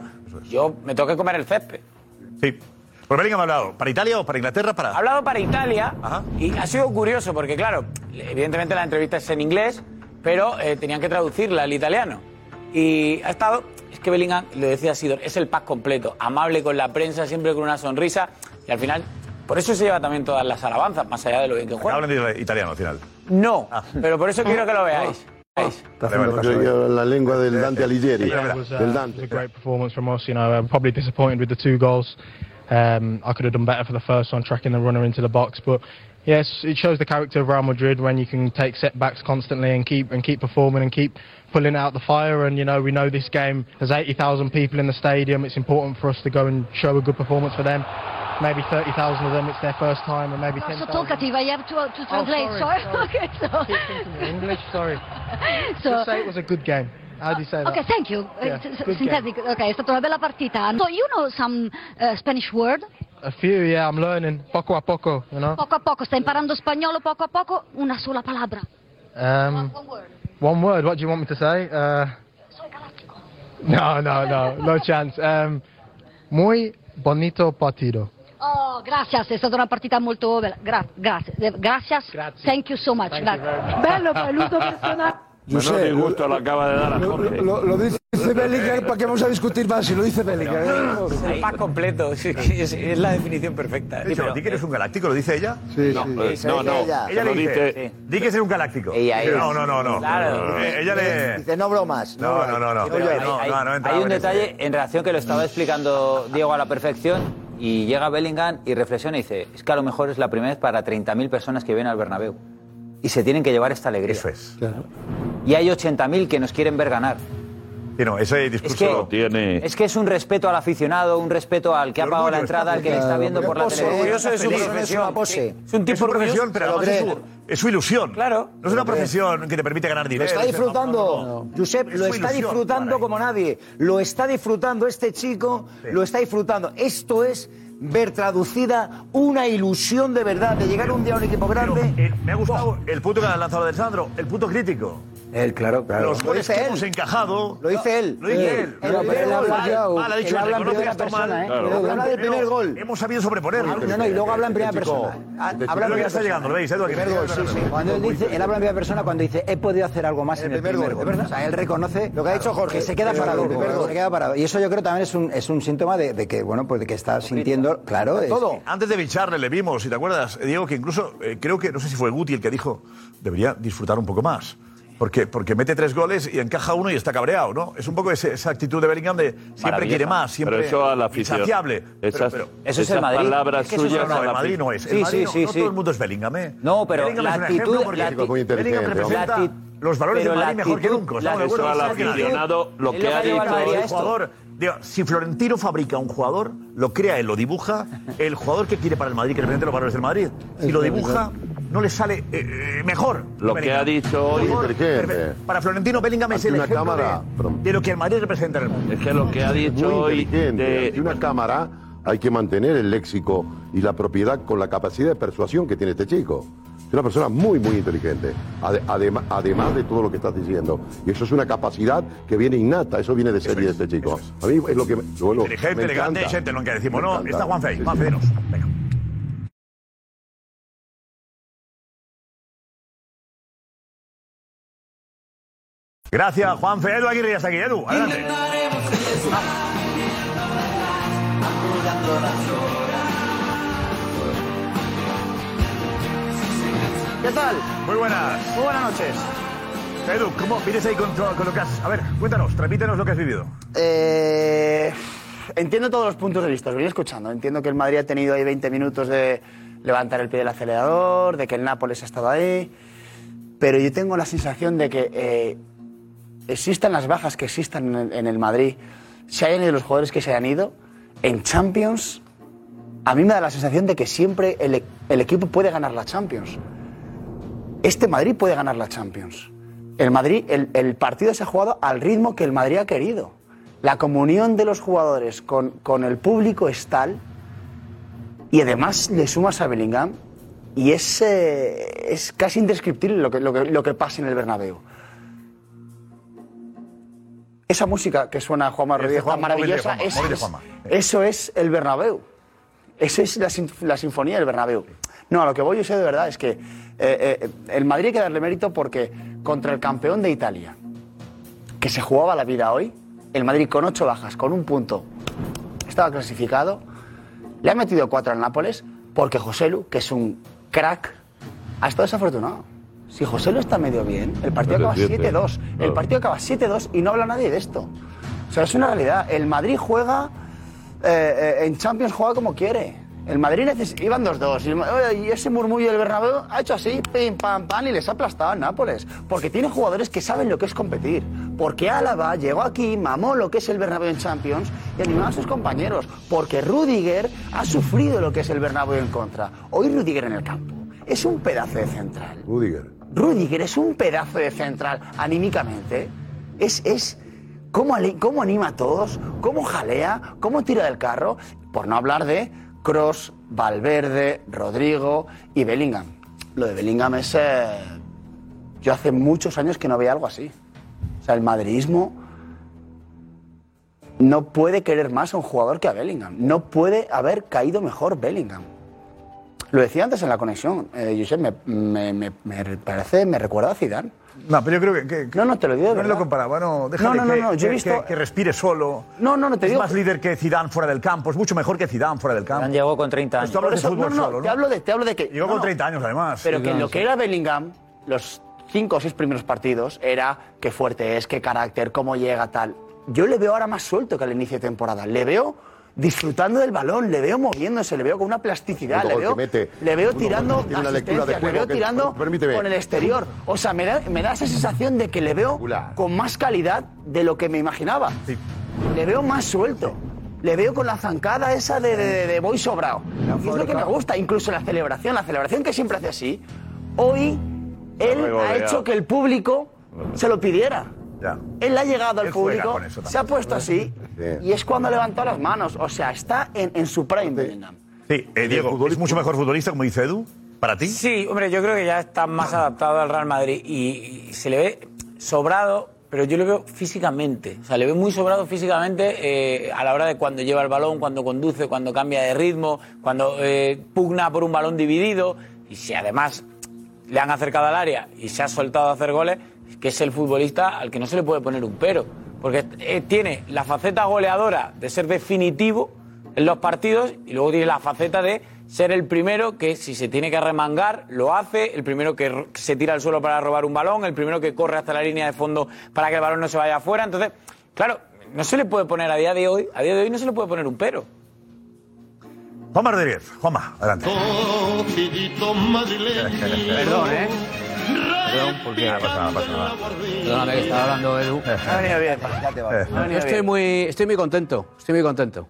yo me tengo que comer el césped. Sí. Por Bellingham ha hablado. ¿Para Italia o para Inglaterra? Para... Ha hablado para Italia y ha sido curioso porque, claro, evidentemente la entrevista es en inglés, pero eh, tenían que traducirla al italiano. Y ha estado, es que Bellingham, lo decía Sidor, es el pack completo, amable con la prensa, siempre con una sonrisa y al final, por eso se lleva también todas las alabanzas, más allá de lo bien que juega. Hablan de italiano al final. No, pero por eso quiero que lo veáis. Yo- yo- la lengua del Dante Alighieri, Yeah, it was, uh, del it Dante. was a great performance from us. You know, I'm probably disappointed with the two goals. Um, I could have done better for the first one, tracking the runner into the box. But yes, it shows the character of Real Madrid when you can take setbacks constantly and keep and keep performing and keep pulling out the fire. And you know, we know this game. There's 80,000 people in the stadium. It's important for us to go and show a good performance for them. Maybe 30,000 of them, it's their first time, and maybe So 10,000. talkative, I have to, to translate. sorry, sorry. sorry. Okay, so. English, sorry. So- Just say it was a good game. How do you say that? Okay, thank you. Yeah, good synthetic. Okay, è stata una bella partita. So you know some uh, Spanish word? A few, yeah, I'm learning. Poco a poco, you know? Poco a poco, stai imparando spagnolo poco a poco, una sola palabra. Um, one word, what do you want me to say? Uh, no, no, no, no chance. Um, muy bonito partido. Oh, gracias, è stata una partita molto bella. Gra- grazie, gracias. Thank you so much. Thank you Grazie. Bello poi l'uso personale. Menos disgusto lo acaba de dar a Jorge. Lo, lo dice Bellingham, ¿para qué vamos a discutir más? Si lo dice Bellingham. El pack completo, sí, es, es la definición perfecta. Dice, di que eres un galáctico, ¿lo dice ella? Sí, no, sí. no, no. Ella. Ella Lo le dice, dice. di que eres un galáctico. Ella es. No, no, no, no. Claro. Eh, Ella le... Dice, no bromas. No, no, no, no. Hay, No, hay- no, no un detalle en relación que lo estaba explicando Diego a la perfección y llega Bellingham y reflexiona y dice, es que a lo mejor es la primera vez para 30.000 personas que vienen al Bernabéu y se tienen que llevar esta alegría. Eso es. Y hay 80.000 que nos quieren ver ganar. Sí, no, ese Es discurso que, es que es un respeto al aficionado, un respeto al que ha pagado la entrada, al que le está viendo por la televisión. orgulloso de su profesión. Es un tipo Es su profesión, pero además es su, es su ilusión. Claro. No es una profesión que te permite ganar Lo dinero. está disfrutando, Josep, Es lo está ilusión disfrutando como nadie. Lo está disfrutando este chico, lo está disfrutando. Esto es ver traducida una ilusión de verdad de llegar un día a un equipo grande. Eh, me ha gustado el punto que ha lanzado de Sandro, el punto crítico. Él, claro, claro. Los goles que hemos encajado. Lo dice él. Lo dice Él. él. Él, pero él habla Mal, ya- mal, ha dicho, él habla en persona, mal. ¿eh? Pero habla del primer gol. Hemos sabido sobreponerlo. No, no, y luego habla en primera persona. De Habla lo que primera está llegando, ¿lo veis, Edu? Aquí. Primer gol, sí, sí. Cuando él dice, él habla en primera persona cuando dice he podido hacer algo más en el primer, gol. O sea, él reconoce Lo que ha dicho Jorge. que se queda parado. se queda parado. Y eso yo creo también es un, es un síntoma de, de que, bueno, pues de que está sintiendo, claro, es- Antes de ficharle le vimos, si te acuerdas, Diego, que incluso eh, creo que, no sé si fue Guti el que dijo, debería disfrutar un poco más. Porque, porque mete tres goles y encaja uno y está cabreado, ¿no? Es un poco ese- esa actitud de Bellingham de siempre quiere más, siempre Pero eso a la afición. insaciable. Esas- Pero- Eso es el Madrid. palabras Es que eso es- suyas no, el Madrid no es. El Sí, Madrid sí, no, sí, no sí. todo el mundo es Bellingham, ¿eh? No, pero Bellingham la es un actitud- ejemplo porque la actitud- muy inteligente, Bellingham representa La los valores pero del la Madrid mejor que actitud- nunca. la ¿estamos de actitud-? Eso al aficionado lo que ha dicho el digo, si Florentino fabrica un jugador, lo crea él, lo dibuja, el jugador que quiere para el Madrid, que representa los valores del Madrid, si lo dibuja, no le sale eh, eh, mejor. Lo que ha dicho hoy- Mejor, Inteligente. perfecto. Para Florentino, Bellingham es Ante el una ejemplo cámara, de, de lo que el Madrid representa en el mundo. Es que lo que ha dicho muy hoy inteligente. de, Ante una cámara hay que mantener el léxico y la propiedad con la capacidad de persuasión que tiene este chico. Es una persona muy, muy inteligente, ade- adema- además de todo lo que estás diciendo. Y eso es una capacidad que viene innata, eso viene de serie de este chico. A mí es lo que me, bueno, Inteligente, me elegante, gente, lo que decimos, Me ¿no? encanta. Está Juanfe ahí. Sí, sí. Juanfe, Gracias, Juanfe. Edu Aguirre ya está aquí. Edu, adelante. ¿Qué tal? Muy buenas. Muy buenas noches. Edu, ¿cómo vienes ahí con, con lo que has... A ver, cuéntanos, transmítenos lo que has vivido. Eh, entiendo todos los puntos de vista, os voy escuchando. Entiendo que el Madrid ha tenido ahí 20 minutos de levantar el pie del acelerador, de que el Nápoles ha estado ahí. Pero yo tengo la sensación de que eh, existan las bajas que existan en el, Madrid, se hayan ido los jugadores que se hayan ido, en Champions, a mí me da la sensación de que siempre el, equipo puede ganar la Champions. Este Madrid puede ganar la Champions. El Madrid, el, partido se ha jugado al ritmo que el Madrid ha querido. La comunión de los jugadores con, con el público es tal, y además le sumas a Bellingham, y es, eh, es casi indescriptible lo que, lo, que, lo que pasa en el Bernabéu. Esa música que suena a Juanma Rodríguez Juan- maravillosa, Juanma, es- móvil de es- Juanma. eso es el Bernabéu. Eso es la sinfonía del Bernabéu. No, a lo que voy yo sé de verdad es que eh, eh, el Madrid hay que darle mérito porque contra el campeón de Italia, que se jugaba la vida hoy, el Madrid con ocho bajas, con un punto, estaba clasificado, le ha metido cuatro al Nápoles porque Joselu, que es un crack, ha estado desafortunado. Si Joselu está medio bien, el partido acaba Mete siete. 7-2. El partido acaba 7-2 y no habla nadie de esto. O sea, es una realidad. El Madrid juega eh, eh, en Champions juega como quiere. El Madrid iban 2-2 y, y ese murmullo del Bernabéu ha hecho así, pim, pam, pam, y les ha aplastado a Nápoles. Porque tiene jugadores que saben lo que es competir. Porque Álava llegó aquí, mamó lo que es el Bernabéu en Champions y animó a sus compañeros. Porque Rudiger ha sufrido lo que es el Bernabéu en contra. Hoy Rudiger en el campo es un pedazo de central. Rudiger. Rudiger es un pedazo de central anímicamente. Es, es cómo, cómo anima a todos, cómo jalea, cómo tira del carro. Por no hablar de Cross, Valverde, Rodrigo y Bellingham. Lo de Bellingham es. eh, yo hace muchos años que no veía algo así. O sea, el madridismo no puede querer más a un jugador que a Bellingham. No puede haber caído mejor Bellingham. Lo decía antes en la conexión, eh, Josep, me, me- me- me parece, me recuerda a Zidane. No, pero yo creo que... que- No, no, te lo digo No verdad. lo comparaba, no, déjale No, no, no, que, no, yo he que- visto- que- que respire solo. No, no, no, te es digo- más líder que Zidane fuera del campo, es mucho mejor que Zidane fuera del campo. llegó con 30 Pues tú hablas eso- de fútbol no, no, solo, ¿no? Te hablo de, te hablo de que. Llegó no, con no. 30 años, además. Pero que Zidane, lo que era Bellingham, los cinco o seis primeros partidos, era qué fuerte es, qué carácter, cómo llega, tal. Yo le veo ahora más suelto que al inicio de temporada. Le veo disfrutando del balón, le veo moviéndose, le veo con una plasticidad, le veo, mete. le veo tirando tiene una lectura de asistencias, le veo que- tirando permíteme. con el exterior. O sea, me da, me da esa sensación de que le veo con más calidad de lo que me imaginaba. Le veo más suelto. Le veo con la zancada esa de, de, de voy sobrado. Y es lo que me gusta, incluso la celebración, la celebración que siempre hace así. Hoy él ha hecho que el público se lo pidiera. Ya. Él ha llegado al público, eso se ha puesto así y es cuando levantó las manos. O sea, está en, en su prime. Bellingham. Sí, eh, Diego, ¿es mucho mejor futbolista, como dice Edu? ¿Para ti? Sí, hombre, yo creo que ya está más adaptado al Real Madrid y, y se le ve sobrado, pero yo lo veo físicamente. O sea, le veo muy sobrado físicamente eh, a la hora de cuando lleva el balón, cuando conduce, cuando cambia de ritmo, cuando eh, pugna por un balón dividido. Y si además le han acercado al área y se ha soltado a hacer goles, que es el futbolista al que no se le puede poner un pero. Porque eh, tiene la faceta goleadora de ser definitivo en los partidos y luego tiene la faceta de ser el primero que si se tiene que remangar lo hace, el primero que se tira al suelo para robar un balón, el primero que corre hasta la línea de fondo para que el balón no se vaya afuera. Entonces, claro, no se le puede poner a día de hoy, a día de hoy no se le puede poner un pero. Juanma Rodríguez, Juanma, adelante. Perdón, ¿eh? Perdón, porque... No pasa nada, pasa nada. Perdóname que estaba hablando Edu. Ha venido bien. Yo estoy muy, estoy muy contento, estoy muy contento.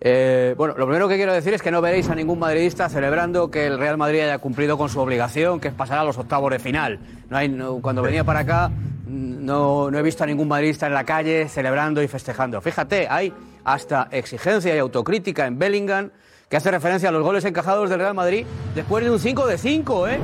Eh, bueno, lo primero que quiero decir es que no veréis a ningún madridista celebrando que el Real Madrid haya cumplido con su obligación, que es pasar a los octavos de final. No hay, no- cuando venía para acá no, no he visto a ningún madridista en la calle celebrando y festejando. Fíjate, hay hasta exigencia y autocrítica en Bellingham que hace referencia a los goles encajados del Real Madrid después de un 5 de 5, ¿eh?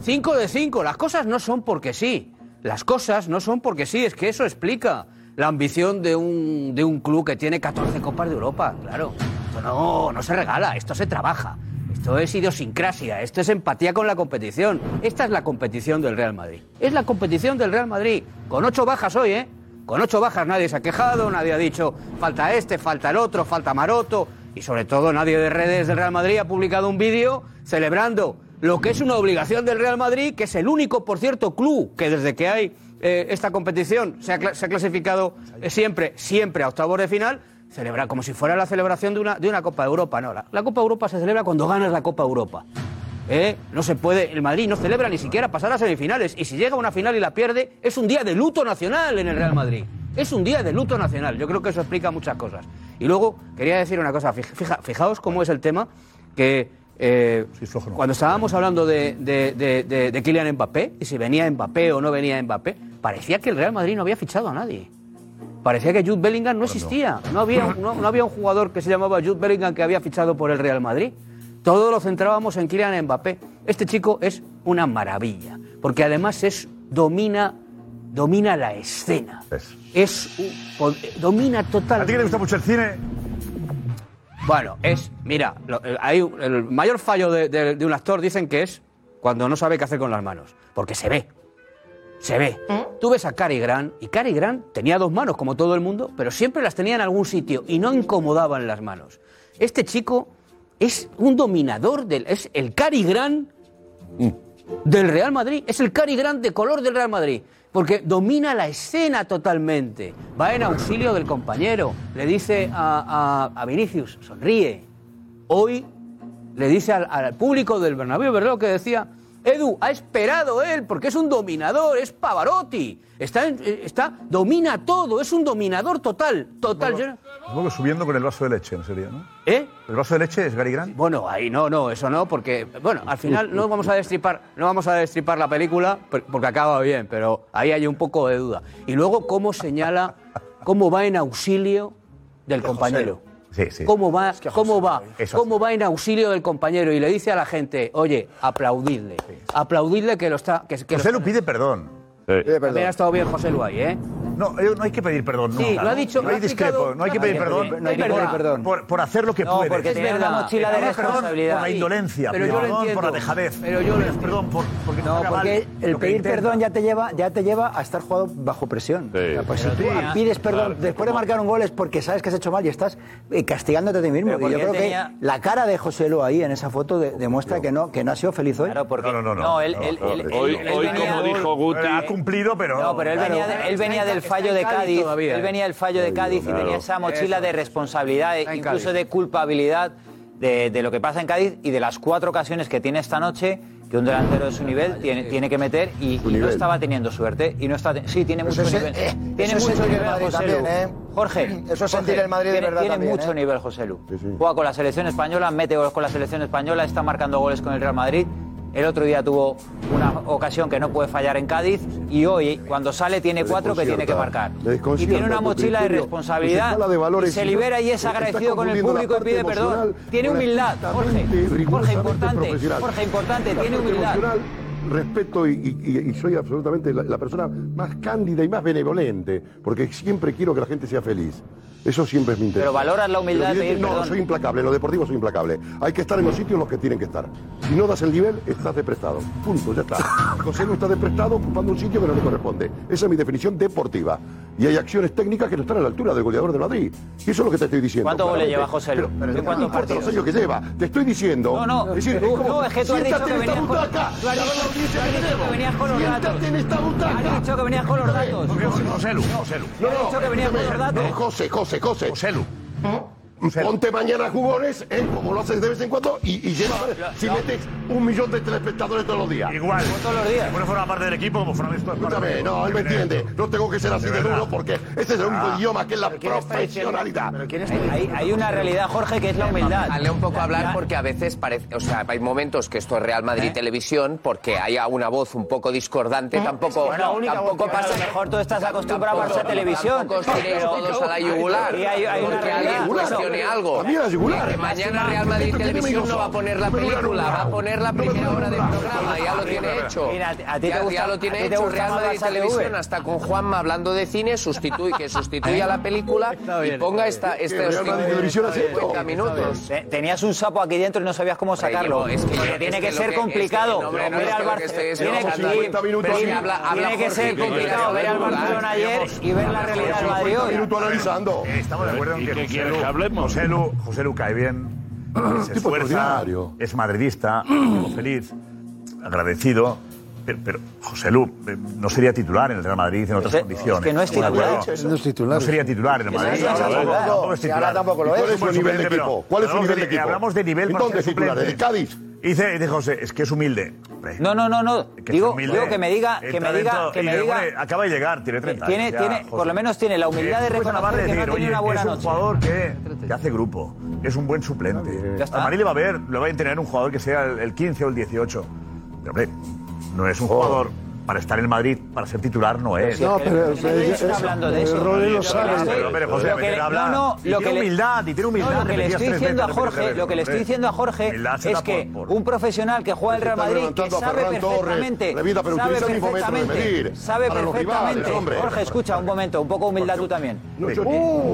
5 de 5. Las cosas no son porque sí. Las cosas no son porque sí, es que eso explica la ambición de un, de un club que tiene 14 Copas de Europa, claro. Esto no, no se regala, esto se trabaja. Esto es idiosincrasia, esto es empatía con la competición. Esta es la competición del Real Madrid. Es la competición del Real Madrid. Con ocho bajas hoy, ¿eh? Con ocho bajas nadie se ha quejado, nadie ha dicho falta este, falta el otro, falta Maroto. Y sobre todo nadie de redes del Real Madrid ha publicado un vídeo celebrando lo que es una obligación del Real Madrid, que es el único, por cierto, club que desde que hay eh, esta competición se ha, ha clasificado eh, siempre, siempre a octavos de final, celebra como si fuera la celebración de una, de una Copa de Europa. No, la, Copa Europa se celebra cuando ganas la Copa Europa. ¿Eh? No se puede, el Madrid no celebra ni siquiera pasar a semifinales y si llega a una final y la pierde, es un día de luto nacional en el Real Madrid. Es un día de luto nacional. Yo creo que eso explica muchas cosas. Y luego quería decir una cosa, fija- fija- fijaos cómo es el tema que eh, cuando estábamos hablando de, de, de, de- de Kylian Mbappé y si venía Mbappé o no venía Mbappé, parecía que el Real Madrid no había fichado a nadie. Parecía que Jude Bellingham no existía. No había, un- no, no había un jugador que se llamaba Jude Bellingham que había fichado por el Real Madrid. Todo lo centrábamos en Kylian Mbappé. Este chico es una maravilla, porque además es domina domina la escena. Es domina totalmente. ¿A ti que te gusta mucho el cine? Bueno, es, mira, lo- el, hay un- el mayor fallo de, de- de un actor dicen que es cuando no sabe qué hacer con las manos, porque se ve. Se ve. Tú ves a Cary Grant y Cary Grant tenía dos manos como todo el mundo, pero siempre las tenía en algún sitio y no incomodaban las manos. Este chico es un dominador del es el Cary Grant del Real Madrid, es el Cary Grant de color del Real Madrid, porque domina la escena totalmente. Va en auxilio del compañero, le dice a, Vinicius, sonríe. Hoy le dice al, al público del Bernabéu, ¿verdad lo que decía? Edu, ha esperado él, porque es un dominador, es Pavarotti. Está, en- eh, está, domina todo, es un dominador total, total. Supongo que subiendo con el vaso de leche, ¿no sería, no? ¿Eh? ¿El vaso de leche es Gary Grant? Bueno, ahí no, no, eso no, porque, bueno, al final no vamos a destripar, no vamos a destripar la película, porque acaba bien, pero ahí hay un poco de duda. Y luego cómo señala, cómo va en auxilio del compañero. Sí, sí. ¿Cómo va, cómo va, Eso cómo va en auxilio del compañero? Y le dice a la gente, oye, aplaudidle, aplaudidle que lo está... Que, que José lo pide perdón. También ha estado bien José Lu ahí, ¿eh? No, eh, no hay que pedir perdón. Sí, no, lo ha dicho, No lo hay discrepo, no hay que lo pedir perdón. No hay que pedir perdón. Por, por hacer lo que No, puede. porque tenía una mochila de Perdón responsabilidad. Por la Sí. indolencia, Pero yo lo perdón por la dejadez. Pero yo lo perdón por, porque No, porque el lo pedir perdón ya te lleva, ya te lleva a estar jugado bajo presión. O sea, pues si tú sí, pides perdón claro, después de marcar un gol es porque sabes que has hecho mal y estás eh, castigándote a ti mismo. Y yo creo tenía- que la cara de José Lu ahí en esa foto de- demuestra que no, que no ha sido feliz hoy. Claro, porque No, no, no. no, él, él, él- Hoy, venía- como dijo Guti, Ha cumplido, pero. No, pero él venía, él venía del fallo de Cádiz, todavía, él venía del fallo de Cádiz claro. y tenía esa mochila de responsabilidad, incluso de culpabilidad de, de, lo que pasa en Cádiz y de las cuatro ocasiones que tiene esta noche que un delantero de su nivel tiene, tiene que meter y, y, no estaba teniendo suerte y no está sí tiene pues mucho nivel. Eh, tiene mucho nivel José también. ¿eh? Jorge eso es sentir el Madrid de verdad tiene, mucho ¿eh? nivel José Lu. Sí, sí. juega con la selección española mete goles con la selección española está marcando goles con el Real Madrid. El otro día tuvo una ocasión que no puede fallar en Cádiz y hoy, cuando sale, tiene cuatro que tiene que marcar. Y tiene una mochila de responsabilidad se libera y es agradecido con el público y pide perdón. Tiene humildad, Jorge. Jorge, importante. Jorge, importante. Tiene humildad respeto y, soy absolutamente la, persona más cándida y más benevolente, porque siempre quiero que la gente sea feliz. Eso siempre es mi interés. Pero valoras la humildad de No, soy implacable, en lo deportivo soy implacable. Hay que estar en los sitios en los que tienen que estar. Si no das el nivel, estás deprestado. Punto, ya está. José no está deprestado ocupando un sitio que no le corresponde. Esa es mi definición deportiva y hay acciones técnicas que no están a la altura del goleador de Madrid. Y eso es lo que te estoy diciendo. ¿Cuántos goles lleva José Luis? Pero, pero no importa los años que lleva. Te estoy diciendo. No, no. Es decir, tú, es como, no, es que tú has dicho que venías con... butaca. Tú has dicho, que venías con los datos. Siéntate en esta butaca. Has dicho que venías con los datos. José Lu, José Lu. No, no, has dicho que venías con los datos. José, José, José. José Lu. Ponte mañana jugones, ¿eh? como lo haces de vez en cuando, y, y lleva, ah, eh, si metes un millón de telespectadores todos los días. Igual. Como todos los días. Bueno, fuera parte del equipo, como fuera esto. Escúchame, no, él me entiende. No tengo que ser así de, duro porque ese es el único ah. idioma que es la profesionalidad. Hay, una realidad, Jorge, que es la humildad. Dale un poco a hablar porque a veces parece. O sea, hay momentos que esto es Real Madrid ¿Eh? Televisión porque haya una voz un poco discordante. ¿Eh? Tampoco, bueno, la única tampoco voz pasa. A lo mejor tú estás acostumbrado a Barça Televisión. Tampoco os a la yugular. Y hay presione algo. A mí la. Mañana Real Madrid Televisión no va a poner la película, va a poner la primera hora del programa, ya lo tiene hecho. Mira, a ti ya lo tiene hecho Real Madrid Televisión, hasta con Juanma hablando de cine, sustituye, que sustituya la película y ponga esta, este minutos. Tenías un sapo aquí dentro y no sabías cómo sacarlo. tiene que ser complicado. Tiene que ser complicado ver al Barcelona ayer y ver la realidad del Madrid. Estamos de acuerdo en que hablemos. José Lu, José Lu cae bien, se esfuerza, es madridista, feliz, agradecido. Pero, pero, José Lu eh, no sería titular en el Real Madrid en otras condiciones. Es que no es titular. No, es titular. no sería titular en el Madrid. No, es titular. Ahora tampoco lo es. ¿Cuál es su nivel de equipo? ¿Cuál es su nivel de equipo? Hablamos de nivel para ¿Dónde titular? ¿En Cádiz? Dice, dice, José, es que es humilde. No, no, no, no. Que digo, digo, que me diga, que me diga, que me diga. acaba de llegar, tiene 30 años, tiene, ya, tiene, por lo menos tiene la humildad de reconocer que decir, no tiene una buena es noche. Es un jugador que, que, hace grupo, es un buen suplente. A Marí le va a ver, le va a tener un jugador que sea el, el 15 o el 18. Pero, hombre, no es un jugador para estar en Madrid, para ser titular, no es. No, pero, lo sabe. Pero, José. No, que humildad, y tiene humildad. Lo que le estoy diciendo a Jorge, lo que estoy diciendo a Jorge es que un profesional que juega el Real Madrid, que sabe perfectamente, sabe perfectamente, sabe perfectamente. Jorge, escucha un momento, un poco humildad tú también. Un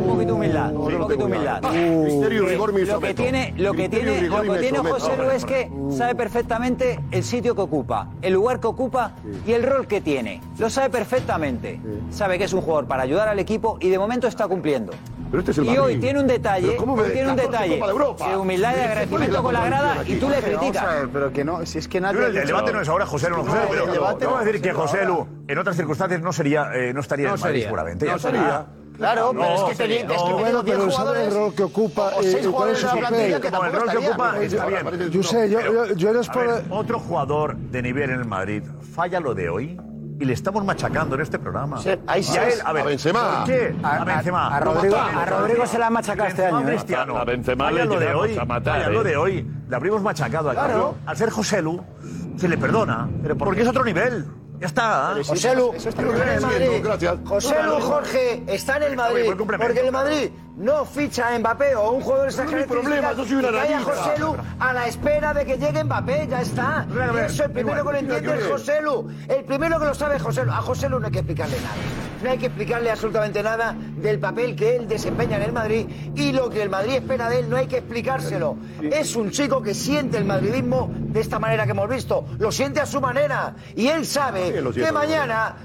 poquito humildad, un poquito humildad. Lo que tiene, lo que tiene, lo que tiene José Lu es que sabe perfectamente el sitio que ocupa, el lugar que ocupa y el rol que tiene. Lo sabe perfectamente. Sabe que es un jugador para ayudar al equipo y de momento está cumpliendo. Y hoy tiene un detalle, ¿Cómo me... tiene un detalle de, de humildad y agradecimiento con la grada aquí? y tú le criticas. Pero que no, si es que. El, el debate no es ahora, José Lu. No, José, pero, no, no, no, decir que José Lu en otras circunstancias no sería, eh, no estaría seguramente. No. Claro, no, pero es que te, es que no, bueno, pero sabe el rol que ocupa o, o seis eh, y cuál es su papel. Que el rol que ocupa está bien. Yo sé, yo, yo, yo les puedo... Ver, otro jugador de nivel en el Madrid falla lo de hoy y le estamos machacando en este programa. Sí, ahí sí. A, él, a, ver, a Benzema. ¿Por qué? A, a Benzema. A, a Rodrigo, Rodrigo, se la ha machacado este año. ¿eh? Cristiano. A Benzema le lo de hoy, a matar. Vaya eh. lo de hoy. Le habríamos machacado al claro. Al ser Joselu se le perdona, pero porque es otro nivel. Ya está. ¿eh? José Lu, José Lu, Jorge, está en el Madrid. Porque el Madrid no ficha a Mbappé o un jugador de esas no problema, yo soy José Lu a la espera de que llegue Mbappé, ya está. Eso, el primero que lo entiende es José Lu. El primero que lo sabe es José Lu. A José Lu no hay que explicarle nada. No hay que explicarle absolutamente nada del papel que él desempeña en el Madrid y lo que el Madrid espera de él, no hay que explicárselo. Es un chico que siente el madridismo de esta manera que hemos visto. Lo siente a su manera. Y él sabe sí, que mañana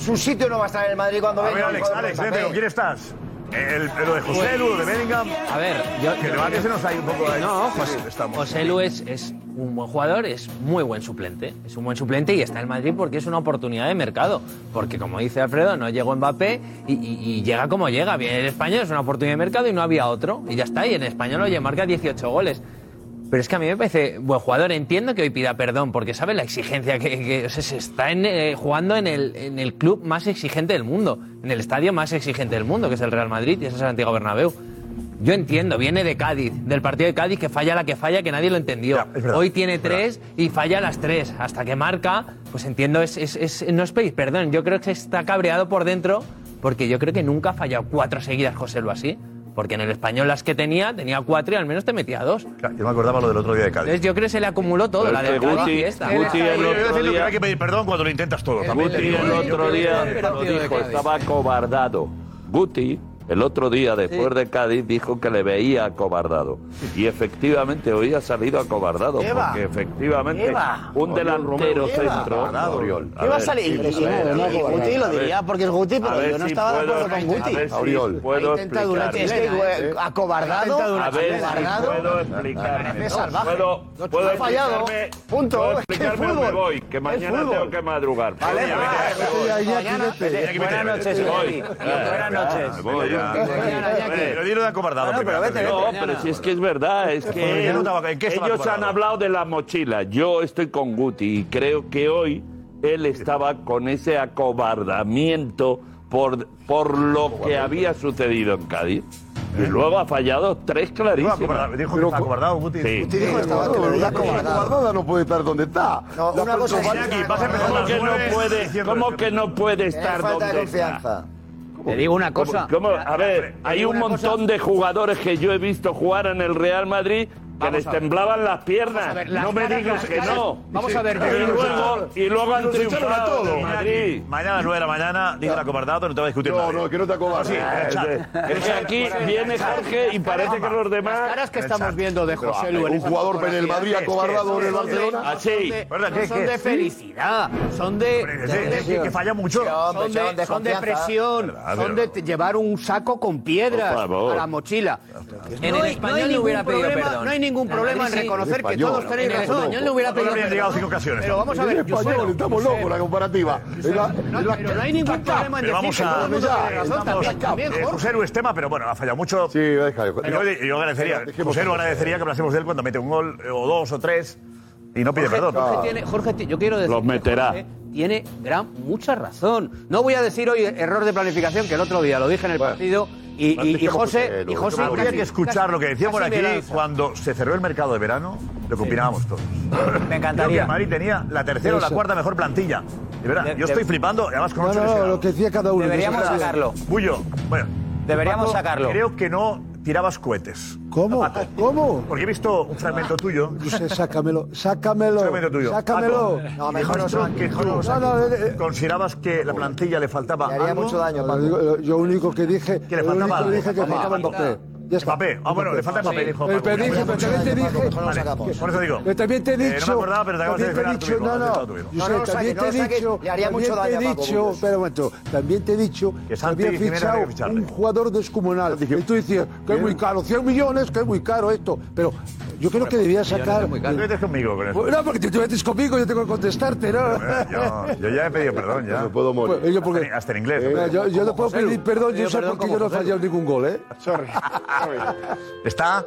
su sitio no va a estar en el Madrid cuando venga. Ver, Alex, Alex, estás? El, lo de José Lu, de Bellingham. A ver, yo. Que el debate se nos ha ido un poco ahí. No, Sí, José, estamos. José Lu es, es un buen jugador, es muy buen suplente. Es un buen suplente y está en Madrid porque es una oportunidad de mercado. Porque, como dice Alfredo, no llegó Mbappé y, y- y llega como llega. Viene el español, es una oportunidad de mercado y no había otro. Y ya está. Y en español, oye, marca 18 goles. Pero es que a mí me parece buen jugador. Entiendo que hoy pida perdón porque sabe la exigencia que, que- o sea, se está en, eh, jugando en el, en el club más exigente del mundo, en el estadio más exigente del mundo, que es el Real Madrid y ese es el Santiago Bernabéu. Yo entiendo, viene de Cádiz, del partido de Cádiz que falla la que falla, que nadie lo entendió. Hoy tiene tres y falla las tres. Hasta que marca, pues entiendo, es, es- es- no es pedir perdón. Yo creo que está cabreado por dentro porque yo creo que nunca ha fallado cuatro seguidas José Lu así. Porque en el español las que tenía, tenía cuatro y al menos te metía dos. Yo me acordaba lo del otro día de Cádiz. Entonces yo creo que se le acumuló todo, Pero la de que Cádiz Guti- y esta. Guti el otro diciendo que día- hay que pedir perdón cuando lo intentas todo. también. Guti el otro día lo dijo, estaba acobardado. Guti el otro día, después de Cádiz, dijo que le veía acobardado. Y efectivamente hoy ha salido acobardado. Porque efectivamente Eva. un delantero Eva. centro... ¿Qué va a salir? sí, Guti lo diría porque es Guti, pero yo no estaba de acuerdo con Guti. Oriol. puedo Ha intentado una explicar. chilena, ¿eh? acobardado, A ver puedo salvaje. Puedo, fallado. Punto. Puedo Es que explicarme fútbol. voy, que Es mañana tengo que madrugar. Vale. Buenas noches. Buenas noches. Pero dilo de acobardado. primero, antes de- No, pero si es que es verdad, es que no estaba- ¿en qué estaba ellos han hablado de la mochila. Yo estoy con Guti y creo que hoy él estaba con ese acobardamiento por, por lo que había sucedido en Cádiz. Y luego ha fallado tres clarísimas. dijo que está acobardado, Guti. Sí. Guti dijo que estaba- No, acobardada no puede estar donde está. No, una cosa es- ¿Cómo que no puede, cómo que no puede estar falta donde de está? Te digo una cosa. ¿Cómo? A ver, hay un montón de jugadores que yo he visto jugar en el Real Madrid que les temblaban las piernas. Ver, las no me caras, digas que caras. no. Vamos a ver, Y luego, y luego han triunfado todos. en Madrid. Mañana a las 9 de la mañana, dice el acobardado, no te va a discutir No, nadie. no, que no te acobardes. Sí, en el chat. Es que aquí viene Jorge y parece que los demás... Las caras que estamos viendo de José Lu en un jugador en el Madrid acobardado en el. Barcelona. Así. ¿Verdad? no ¿Qué? son de felicidad, son de, que falla mucho. son de, presión, son de llevar un saco con piedras a la mochila. En No el hay- español no hay le hubiera pedido perdón. No hay ningún problema en Madrid reconocer que español. todos tenéis En el razón. español le hubiera pedido perdón. llegado cinco ocasiones. Pero vamos a ver, español, José, estamos locos la comparativa. No, pero no hay ningún problema en decir vamos que todo a. el mundo tiene razón. También. José Lu es tema, pero bueno, ha fallado mucho. Sí. Yo, yo agradecería, José agradecería que hablásemos de él cuando mete un gol, o dos, o tres, y no pide Jorge, perdón. Jorge tiene, Jorge, ti- yo quiero decir Los que meterá. Jorge tiene gran, mucha razón. No voy a decir hoy error de planificación, que el otro día lo dije en el Bueno. partido, y, y- y José, y José Habría casi- que escuchar lo que decíamos aquí cuando se cerró el mercado de verano, lo que opinábamos todos. Me Creo que encantaría. Madrid tenía la tercera o la cuarta mejor plantilla. De verdad, De- yo de- estoy flipando, además con No, no, lo que decía cada uno. Deberíamos sacarlo. Bullo, bueno. Deberíamos sacarlo. Creo que no tirabas cohetes. ¿Cómo? ¿Cómo? Porque he visto un fragmento tuyo. No sé, sácamelo, sácamelo. Un fragmento tuyo. Sácamelo. Paco, No, mejor no son- que mejor tú no lo No, no, eh, eh, considerabas que la plantilla le faltaba Le haría algo. mucho daño, Paco. Yo único que dije, Que le faltaba único que dije que faltaba Mbappé. Ya está. Mbappé. Ah, bueno, le falta Mbappé, dijo Pero Paco. te dije, pero también te dije. Mejor no lo sacamos. Por eso digo. Pero también te he Eh, no me dicho. acordaba, pero te acabas de también te he desvelar tú dicho, mismo, no, no. también te he dicho. le haría también mucho te he daño a Paco dicho, Bullos. espera un momento. También te he dicho Que había fichado un jugador descomunal. Y tú decías que es muy caro, 100 millones, que es muy caro esto. Pero yo creo que debía sacar. Tú metes conmigo con eso. No, porque tú te metes conmigo, yo tengo que contestarte, ¿no? Yo, yo ya he pedido perdón, ya. No puedo morir. Pues, yo porque- Hasta en- Hasta en inglés. Eh, yo, yo no puedo pedir perdón, yo sé porque yo no he fallado ningún gol, ¿eh? ¿Está?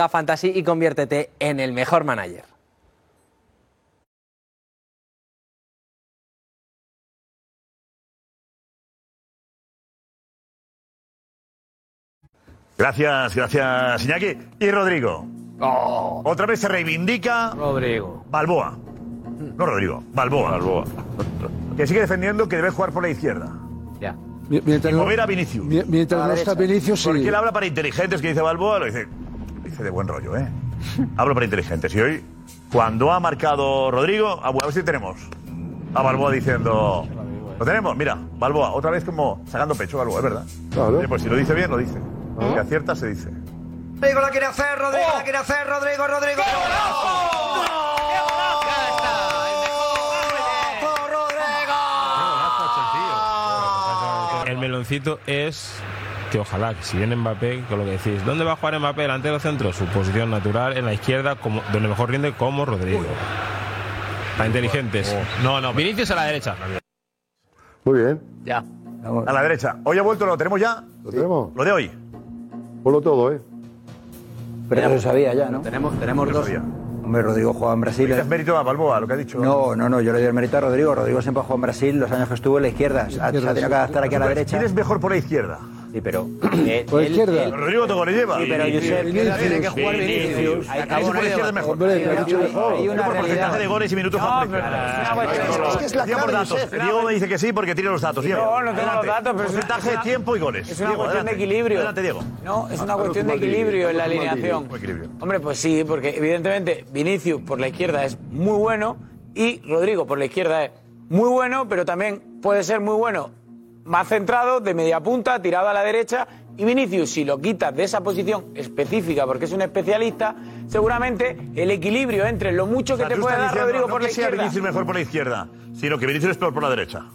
Fantasy y conviértete en el mejor manager. Gracias, gracias, Iñaki. Y Rodrigo. Otra vez se reivindica. Rodrigo. Balboa. No Rodrigo, Balboa. Balboa. Que sigue defendiendo que debe jugar por la izquierda. Ya. Mi- Mientras y no- mover a Vinicius. mi- mientras no está Vinicius, sí. Porque él habla para inteligentes, que dice Balboa, lo dice de buen rollo, ¿eh? Hablo para inteligentes. Y hoy, cuando ha marcado Rodrigo, a ver si tenemos a Balboa diciendo... ¿Lo tenemos? Mira, Balboa, otra vez como sacando pecho, Balboa, es verdad. Oye, Pues si lo dice bien, lo dice. Si acierta, se dice. Rodrigo la quiere hacer, Rodrigo la quiere hacer, Rodrigo, Rodrigo. El meloncito es que ojalá, que si viene Mbappé, con lo que decís, ¿dónde va a jugar Mbappé delantero centro? Su posición natural en la izquierda, como, donde mejor rinde como Rodrigo. Para inteligentes. No, no, Vinicius a la derecha. Muy bien. Ya. A la derecha. ¿Hoy ha vuelto? ¿Lo tenemos ya? ¿Lo tenemos? Lo de hoy. Ponlo todo, ¿eh? Pero eso sabía ya, ¿no? Tenemos, tenemos Yo dos. sabía. Hombre, Rodrigo juega en Brasil. ¿Es mérito a Balboa, lo que ha dicho? No, no, no, yo le doy el mérito a Rodrigo. Rodrigo siempre jugó en Brasil los años que estuvo en la izquierda. Se ha se ha tenido que adaptar aquí a la derecha. ¿Quién es mejor por la izquierda? Sí, pero. eh, Por la él- izquierda. él- Rodrigo le lleva. Sí, pero Josep, tiene que jugar Vinicius. Ahí por la izquierda es mejor. Hombre, te ha dicho hay- mejor. hay una por porcentaje de goles y minutos Es que es la clave. Diego me dice que sí porque tiene los datos. Diego, No, no tengo los datos, pero Porcentaje, una- tiempo y goles. Es una cuestión de equilibrio. Adelante, Diego. No, es una Ah, cuestión de equilibrio en la alineación. Hombre, pues sí, porque evidentemente Vinicius por la izquierda es muy bueno y Rodrigo por la izquierda es muy bueno, pero también puede ser muy bueno más centrado, de media punta, tirado a la derecha. Y Vinicius, si lo quitas de esa posición específica porque es un especialista, seguramente el equilibrio entre lo mucho O sea, que te puede dar diciendo Rodrigo no por la que sea izquierda. Vinicius mejor por la izquierda, sino que Vinicius es peor por la derecha.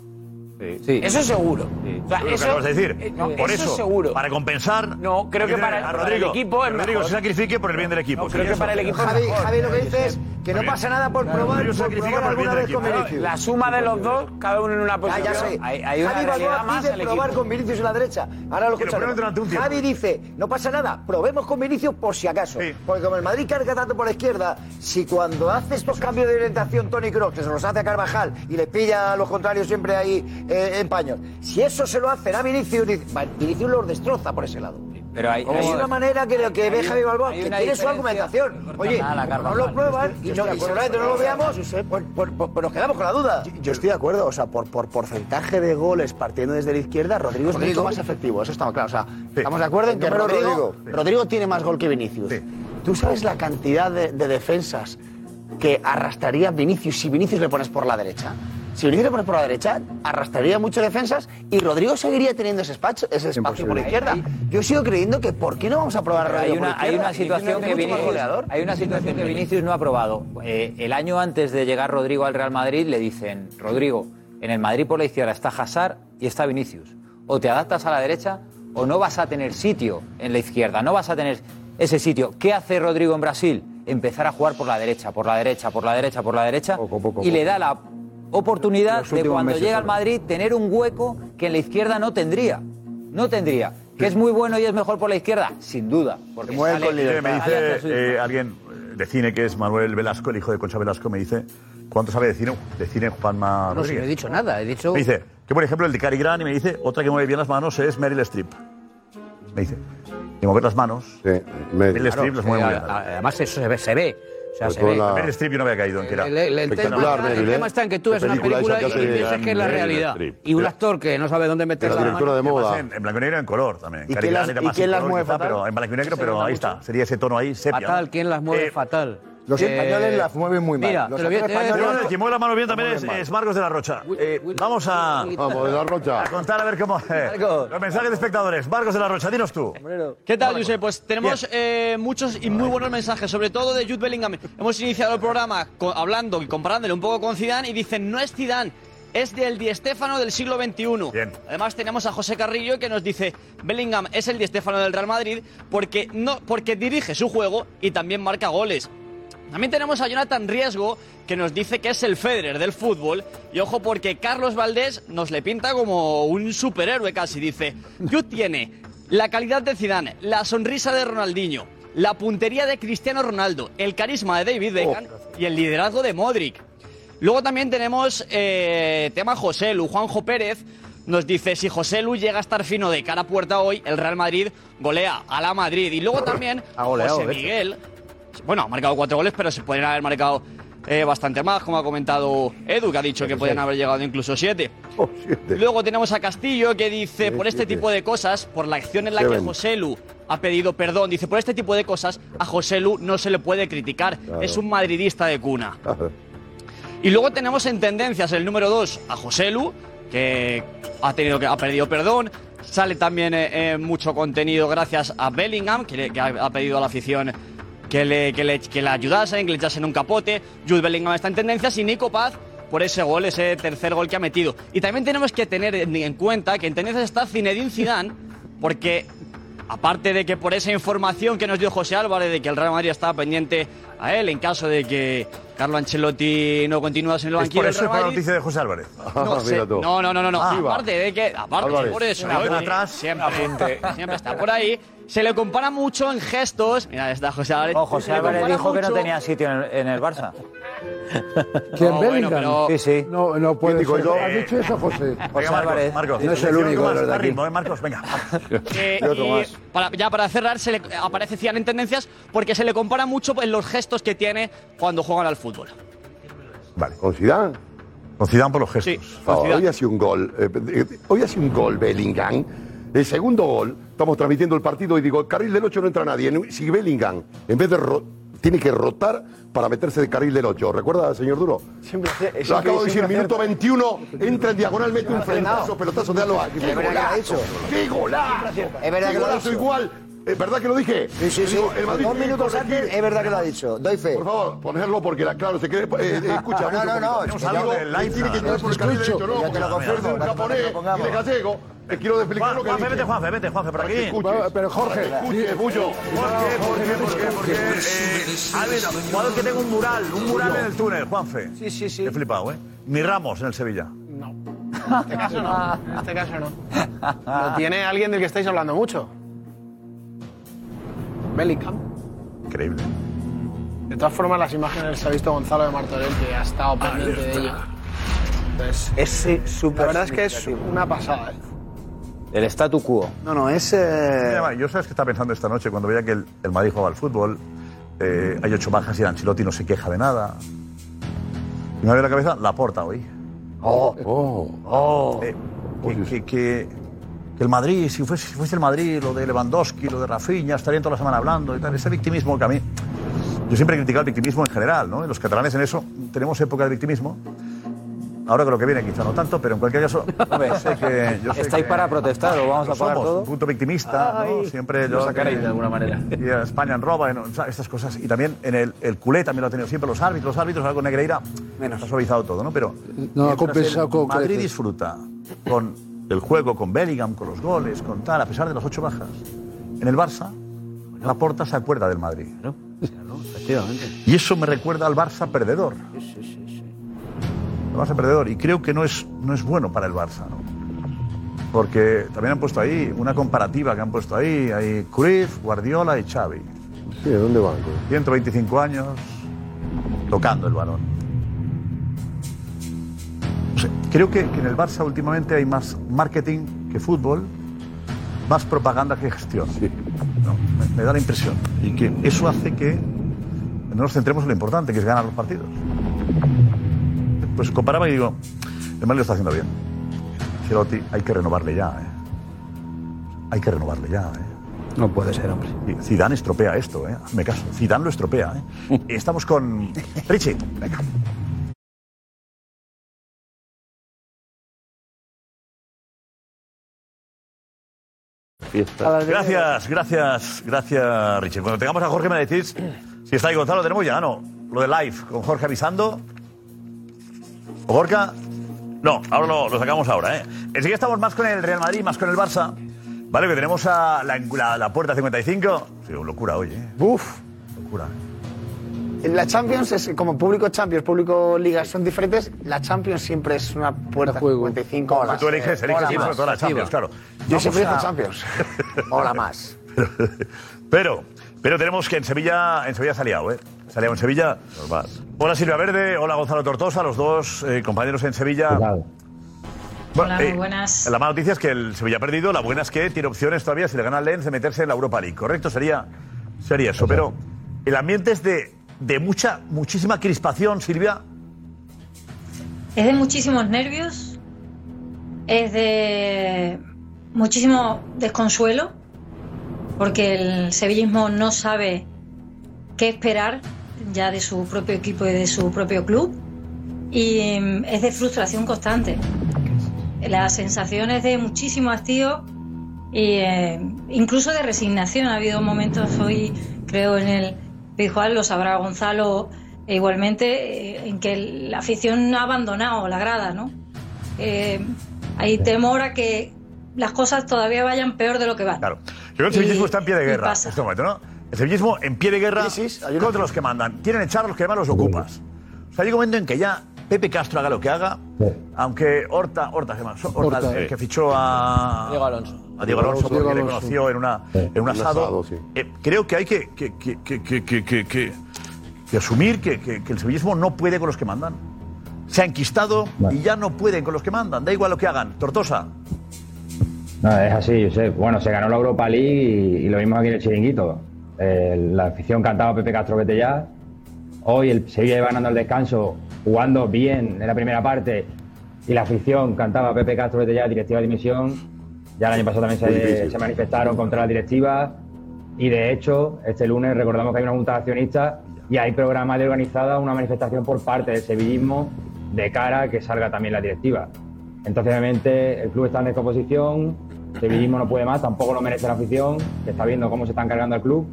Sí. Eso seguro. O sea, que eso, acabas de decir. eh, no, por eso, eso, seguro. para compensar. No, creo que para, tener a para el Rodrigo. equipo es Que Rodrigo mejor. se sacrifique por el bien del equipo. No, creo Sí, que eso. para el equipo es Javi, mejor. Javi, lo que dice es que no pasa nada por probar, por probar alguna vez con. Vinicius. La suma de los dos, cada uno en una Ya, posición. ya sé. Hay, hay una Javi Balboa más pide probar equipo. con Vinicius en la derecha. Ahora lo escuchamos. Javi dice, no pasa nada, probemos con Vinicius por si acaso. Sí. Porque como el Madrid carga tanto por la izquierda, si cuando hace estos cambios de orientación Tony Kroos, que se los hace a Carvajal y le pilla a los contrarios siempre ahí eh, en paños, si eso se lo hacen a Vinicius, Vinicius los destroza por ese lado. Pero hay, Es hay- una manera que, que ve hay Javi un- Balboa, hay que tiene su argumentación. Oye, no lo prueban y, no, lo veamos, pues, pues- pues- pues nos quedamos con la duda. Yo estoy de acuerdo, o sea, por, por porcentaje de goles partiendo desde la izquierda, Rodrigo, es mucho más efectivo, eso está claro. O sea, estamos de acuerdo en que Rodrigo, Rodrigo. Rodrigo tiene más gol que Vinicius. Sí. ¿Tú sabes la cantidad de, de defensas que arrastraría Vinicius si Vinicius le pones por la derecha? Si Vinicius le pones por la derecha, arrastraría muchas defensas y Rodrigo seguiría teniendo ese espacio, ese espacio por la izquierda. Yo sigo creyendo que ¿por qué no vamos a probar a Rodrigo hay por una, la hay una situación que Vinicius hay una situación que Vinicius no ha probado. Eh, el año antes de llegar Rodrigo al Real Madrid le dicen, Rodrigo, en el Madrid por la izquierda está Hazard y está Vinicius. O te adaptas a la derecha o no vas a tener sitio en la izquierda, no vas a tener ese sitio. ¿Qué hace Rodrigo en Brasil? Empezar a jugar por la derecha, por la derecha, por la derecha, por la derecha y le da la oportunidad de cuando meses llega al. Madrid tener un hueco que en la izquierda no tendría. No tendría. ¿Que es muy bueno y es mejor por la izquierda? Sin duda. Porque sale- Oye, me dice eh, alguien de cine que es Manuel Velasco, el hijo de Concha Velasco, me dice cuánto sabe de cine, de cine Juanma No, si no he dicho nada, he dicho... Me dice que, por ejemplo, el de Cary Grant y me dice otra que mueve bien las manos es Meryl Streep. Me dice que mover las manos. Meryl Claro, Streep las eh, mueve muy bien. Además, eso se ve. Se ve. O sea, se ve. la- Meryl Streep yo no había caído en que era El, el- el espectacular, tema, Meryl, el ¿eh? tema está en que tú ves una película y piensas que es la realidad. Y un Mira. actor que no sabe dónde meter La directora mano. de moda. En, en blanco y negro en color también. ¿Y quién las- mueve fatal? Pero en blanco y negro, pero ahí está. Sería ese tono ahí, sepia. Fatal, ¿quién las mueve Eh, fatal? Los Eh, españoles las mueven muy mal. Mira, Los te lo españoles- que mueve la mano bien también es, es Marcos de la Rocha. Eh, vamos a. Vamos, de la Rocha. A contar a ver cómo. eh, los mensajes de espectadores. Marcos de la Rocha, dinos tú. ¿Qué tal, Josep? Pues tenemos eh, muchos y muy buenos mensajes, sobre todo de Jude Bellingham. Hemos iniciado el programa hablando y comparándole un poco con Zidane y dicen, no es Zidane, es del Di Stéfano del siglo XXI. Además tenemos a José Carrillo que nos dice, Bellingham es el Di Stéfano del Real Madrid porque, no, porque dirige su juego y también marca goles. También tenemos a Jonathan Riesgo, que nos dice que es el Federer del fútbol. Y ojo, porque Carlos Valdés nos le pinta como un superhéroe casi. Dice, Jude tiene la calidad de Zidane, la sonrisa de Ronaldinho, la puntería de Cristiano Ronaldo, el carisma de David Beckham y el liderazgo de Modric. Luego también tenemos eh, tema José Lu, Juanjo Pérez. Nos dice, si José Lu llega a estar fino de cara a puerta hoy, el Real Madrid golea a la Madrid. Y luego también José. Miguel, bueno, ha marcado cuatro goles, pero se podrían haber marcado eh, bastante más, como ha comentado Edu, que ha dicho que podían haber llegado incluso siete. Oh, Luego tenemos a Castillo que dice, por este siete. tipo de cosas, por la acción en la que Seven. Joselu ha pedido perdón, dice, por este tipo de cosas a Joselu no se le puede criticar, Claro. es un madridista de cuna. Y luego tenemos en tendencias el número 2 a Joselu, que ha, tenido que ha perdido perdón. Sale también eh, eh, mucho contenido gracias a Bellingham, que, ha pedido a la afición que le, que, le, que le ayudasen, que le echasen un capote. Jude Bellingham está en tendencias y Nico Paz por ese gol, ese tercer gol que ha metido. Y también tenemos que tener en en cuenta que en tendencias está Zinedine Zidane, porque aparte de que por esa información que nos dio José Álvarez de que el Real Madrid estaba pendiente a él en caso de que Carlo Ancelotti no continuase en el Es banquillo por del eso fue la noticia de José Álvarez. No, sé- no, no, no, no. Ah, aparte de que, aparte Álvarez. por eso, Una ¿eh? atrás, siempre, siempre está por ahí. Se le compara mucho en gestos. Mira, está José Álvarez. Oh, José Álvarez dijo que no mucho- tenía sitio en el, en el Barça. ¿Quién, No, bueno, Bellingham? pero- Sí, sí. No, no puede ¿Quién dijo ser. eso? ¿Has dicho eso, José? Venga, Marcos, Marcos. No es el único más, de aquí. ritmo, ¿eh, Marcos, venga. Eh, Y otro más. para- ya para cerrar, se le aparece Zidane en tendencias porque se le compara mucho en los gestos que tiene cuando juegan al fútbol. Vale. ¿Con Zidane? Con Zidane por los gestos. Sí, Ah, hoy ha sido un gol. eh, hoy ha sido un gol Bellingham. El segundo gol, estamos transmitiendo el partido y digo, el carril del 8 no entra nadie. Si Bellingham, en vez de tiene que rotar para meterse del carril del 8. ¿Recuerda, señor Duro? Siempre, Lo acabo de decir, minuto acierta. 21, entra en diagonalmente un Siempre acertado. frentazo, pelotazo de lo ha dicho. ¡Qué golazo! Es verdad ¡Qué que lo golazo igual! ¿Es verdad que lo dije? Sí, sí, sí. El Madrid Dos que minutos corregir. antes, es verdad que lo ha dicho. Doy fe. Por favor, ponerlo porque, la- claro, se cree. eh, eh, escucha, No, no, no, no, es que algo live. Tiene que no, entrar por el carril derecho, no. te lo porque confirmo, un no japonés que lo y de gallego. Les quiero explicar lo que Juanfe, vete, Juanfe, vete, Juanfe, por aquí. Pero Jorge, escuche, Bullo. ¿Por qué? ¿Por qué? ¿Por qué? Porque eh, un jugador que tenga un mural, un mural en el túnel, Juanfe. Sí, sí, sí. He flipado, ¿eh? Ni Ramos en el Sevilla. En este caso no. En este caso no. Lo tiene alguien del que estáis hablando mucho. Bellingham. Increíble. De todas formas, las imágenes se ha visto Gonzalo de Martorell, que ha estado pendiente de ello. Entonces, Ese súper la verdad es que es una pasada. ¿eh? El statu quo. No, no, es. eh, Mira, Yo sabes que estaba pensando esta noche cuando veía que el, el Madrid jugaba al fútbol. eh, hay ocho bajas y el Ancelotti no se queja de nada. Y me viene a la cabeza la porta hoy. Oh, oh, Eh, que, que- que- que el Madrid, si fuese, si fuese el Madrid, lo de Lewandowski, lo de Rafinha, estarían toda la semana hablando y tal. Ese victimismo que a mí. Yo siempre he criticado el victimismo en general, ¿no? Los catalanes en eso tenemos época de victimismo. Ahora con lo que viene quizá no tanto, pero en cualquier caso, yo sé que... Yo sé ¿Estáis que para protestar o vamos a pagar somos, todo? Un punto victimista, ¿no? Siempre Lo yo... sacaréis de alguna manera. Y a España en roba, en- o sea, estas cosas. Y también en el, el culé también lo ha tenido siempre los árbitros. Los árbitros, con Negreira, Menos. ha suavizado todo, ¿no? Pero No, ha compensado con Madrid creces. disfruta con el juego, con Bellingham, con los goles, con tal, a pesar de las ocho bajas. En el Barça, la porta se acuerda del Madrid. Efectivamente. Y eso me recuerda al Barça perdedor. El Barça perdedor. Y creo que no es, no es bueno para el Barça, ¿no? Porque también han puesto ahí una comparativa que han puesto ahí. Hay Cruyff, Guardiola y Xavi. Sí, ¿de dónde van? 125 años tocando el balón. Creo que, que en el Barça últimamente hay más marketing que fútbol, más propaganda que gestión. No, me, me da la impresión. Y que eso hace que no nos centremos en lo importante, que es ganar los partidos. Pues comparaba y digo, el Madrid lo está haciendo bien. Hay que renovarle ya. ¿eh? Hay que renovarle ya. ¿eh? No puede ser, hombre. Zidane estropea esto, ¿eh? Me caso. Zidane lo estropea, ¿eh? Estamos con Richie. Venga. Gracias, gracias, gracias, Richie. Cuando tengamos a Jorge me decís si está ahí Gonzalo, tenemos ya, ¿no? Lo de live, con Jorge avisando. ¿O Gorka? No, ahora lo, lo sacamos ahora, ¿eh? Enseguida estamos más con el Real Madrid, más con el Barça. Vale, que tenemos a la, la- la puerta 55. Sí, locura hoy, ¿eh? Uf. Locura. En la Champions, es, como público Champions, público Liga son diferentes, la Champions siempre es una puerta 55 horas. Tú eliges, eliges la Champions, claro. Yo siempre a- Champions. Hola más. Pero, pero tenemos que en Sevilla, en Sevilla se ha liado, ¿eh? Se ha liado en Sevilla. Hola Silvia Verde, hola Gonzalo Tortosa, los dos eh, compañeros en Sevilla. Bueno, Hola, muy eh, buenas. La mala noticia es que el Sevilla ha perdido, la buena es que tiene opciones todavía, si le gana al Lens, de meterse en la Europa League, ¿correcto? Sería, sería eso, pero el ambiente es de de mucha, muchísima crispación, Silvia. Es de muchísimos nervios, es de muchísimo desconsuelo, porque el sevillismo no sabe qué esperar ya de su propio equipo y de su propio club, y mm, es de frustración constante. La sensación es de muchísimo hastío eh, incluso de resignación. Ha habido momentos hoy, creo, en el Pijual, lo sabrá Gonzalo, e igualmente, eh, en que la afición ha abandonado la grada, ¿no? Eh, hay temor a que las cosas todavía vayan peor de lo que van. Claro. Yo creo que el sevillismo está en pie de guerra pasa. en este momento, ¿no? El sevillismo en pie de guerra contra los que mandan. Quieren echar a los que además los ocupas. O sea, hay un momento en que ya Pepe Castro haga lo que haga, aunque Horta, Horta, llama, Horta, Horta. el que fichó a Diego Alonso. a Diego Alonso porque le conoció en, una, en un asado. asado, sí. Eh, creo que hay que, que, que, que, que, que, que- que- que asumir que, que- que el sevillismo no puede con los que mandan. Se ha enquistado y ya no pueden con los que mandan. Da igual lo que hagan. Tortosa. No, es así, yo sé. Bueno, se ganó la Europa League y, y lo vimos aquí en el chiringuito. Eh, la afición cantaba Pepe Castro vete ya. Hoy el Sevilla iba ganando el descanso, jugando bien en la primera parte. Y la afición cantaba Pepe Castro vete ya, directiva de dimisión. Ya el año pasado también se, se manifestaron contra la directiva. Y de hecho, este lunes recordamos que hay una junta de accionistas y hay programa de organizada una manifestación por parte del sevillismo de cara a que salga también la directiva. Entonces, obviamente, el club está en descomposición, sevillismo no puede más, tampoco lo merece la afición, que está viendo cómo se están cargando al club.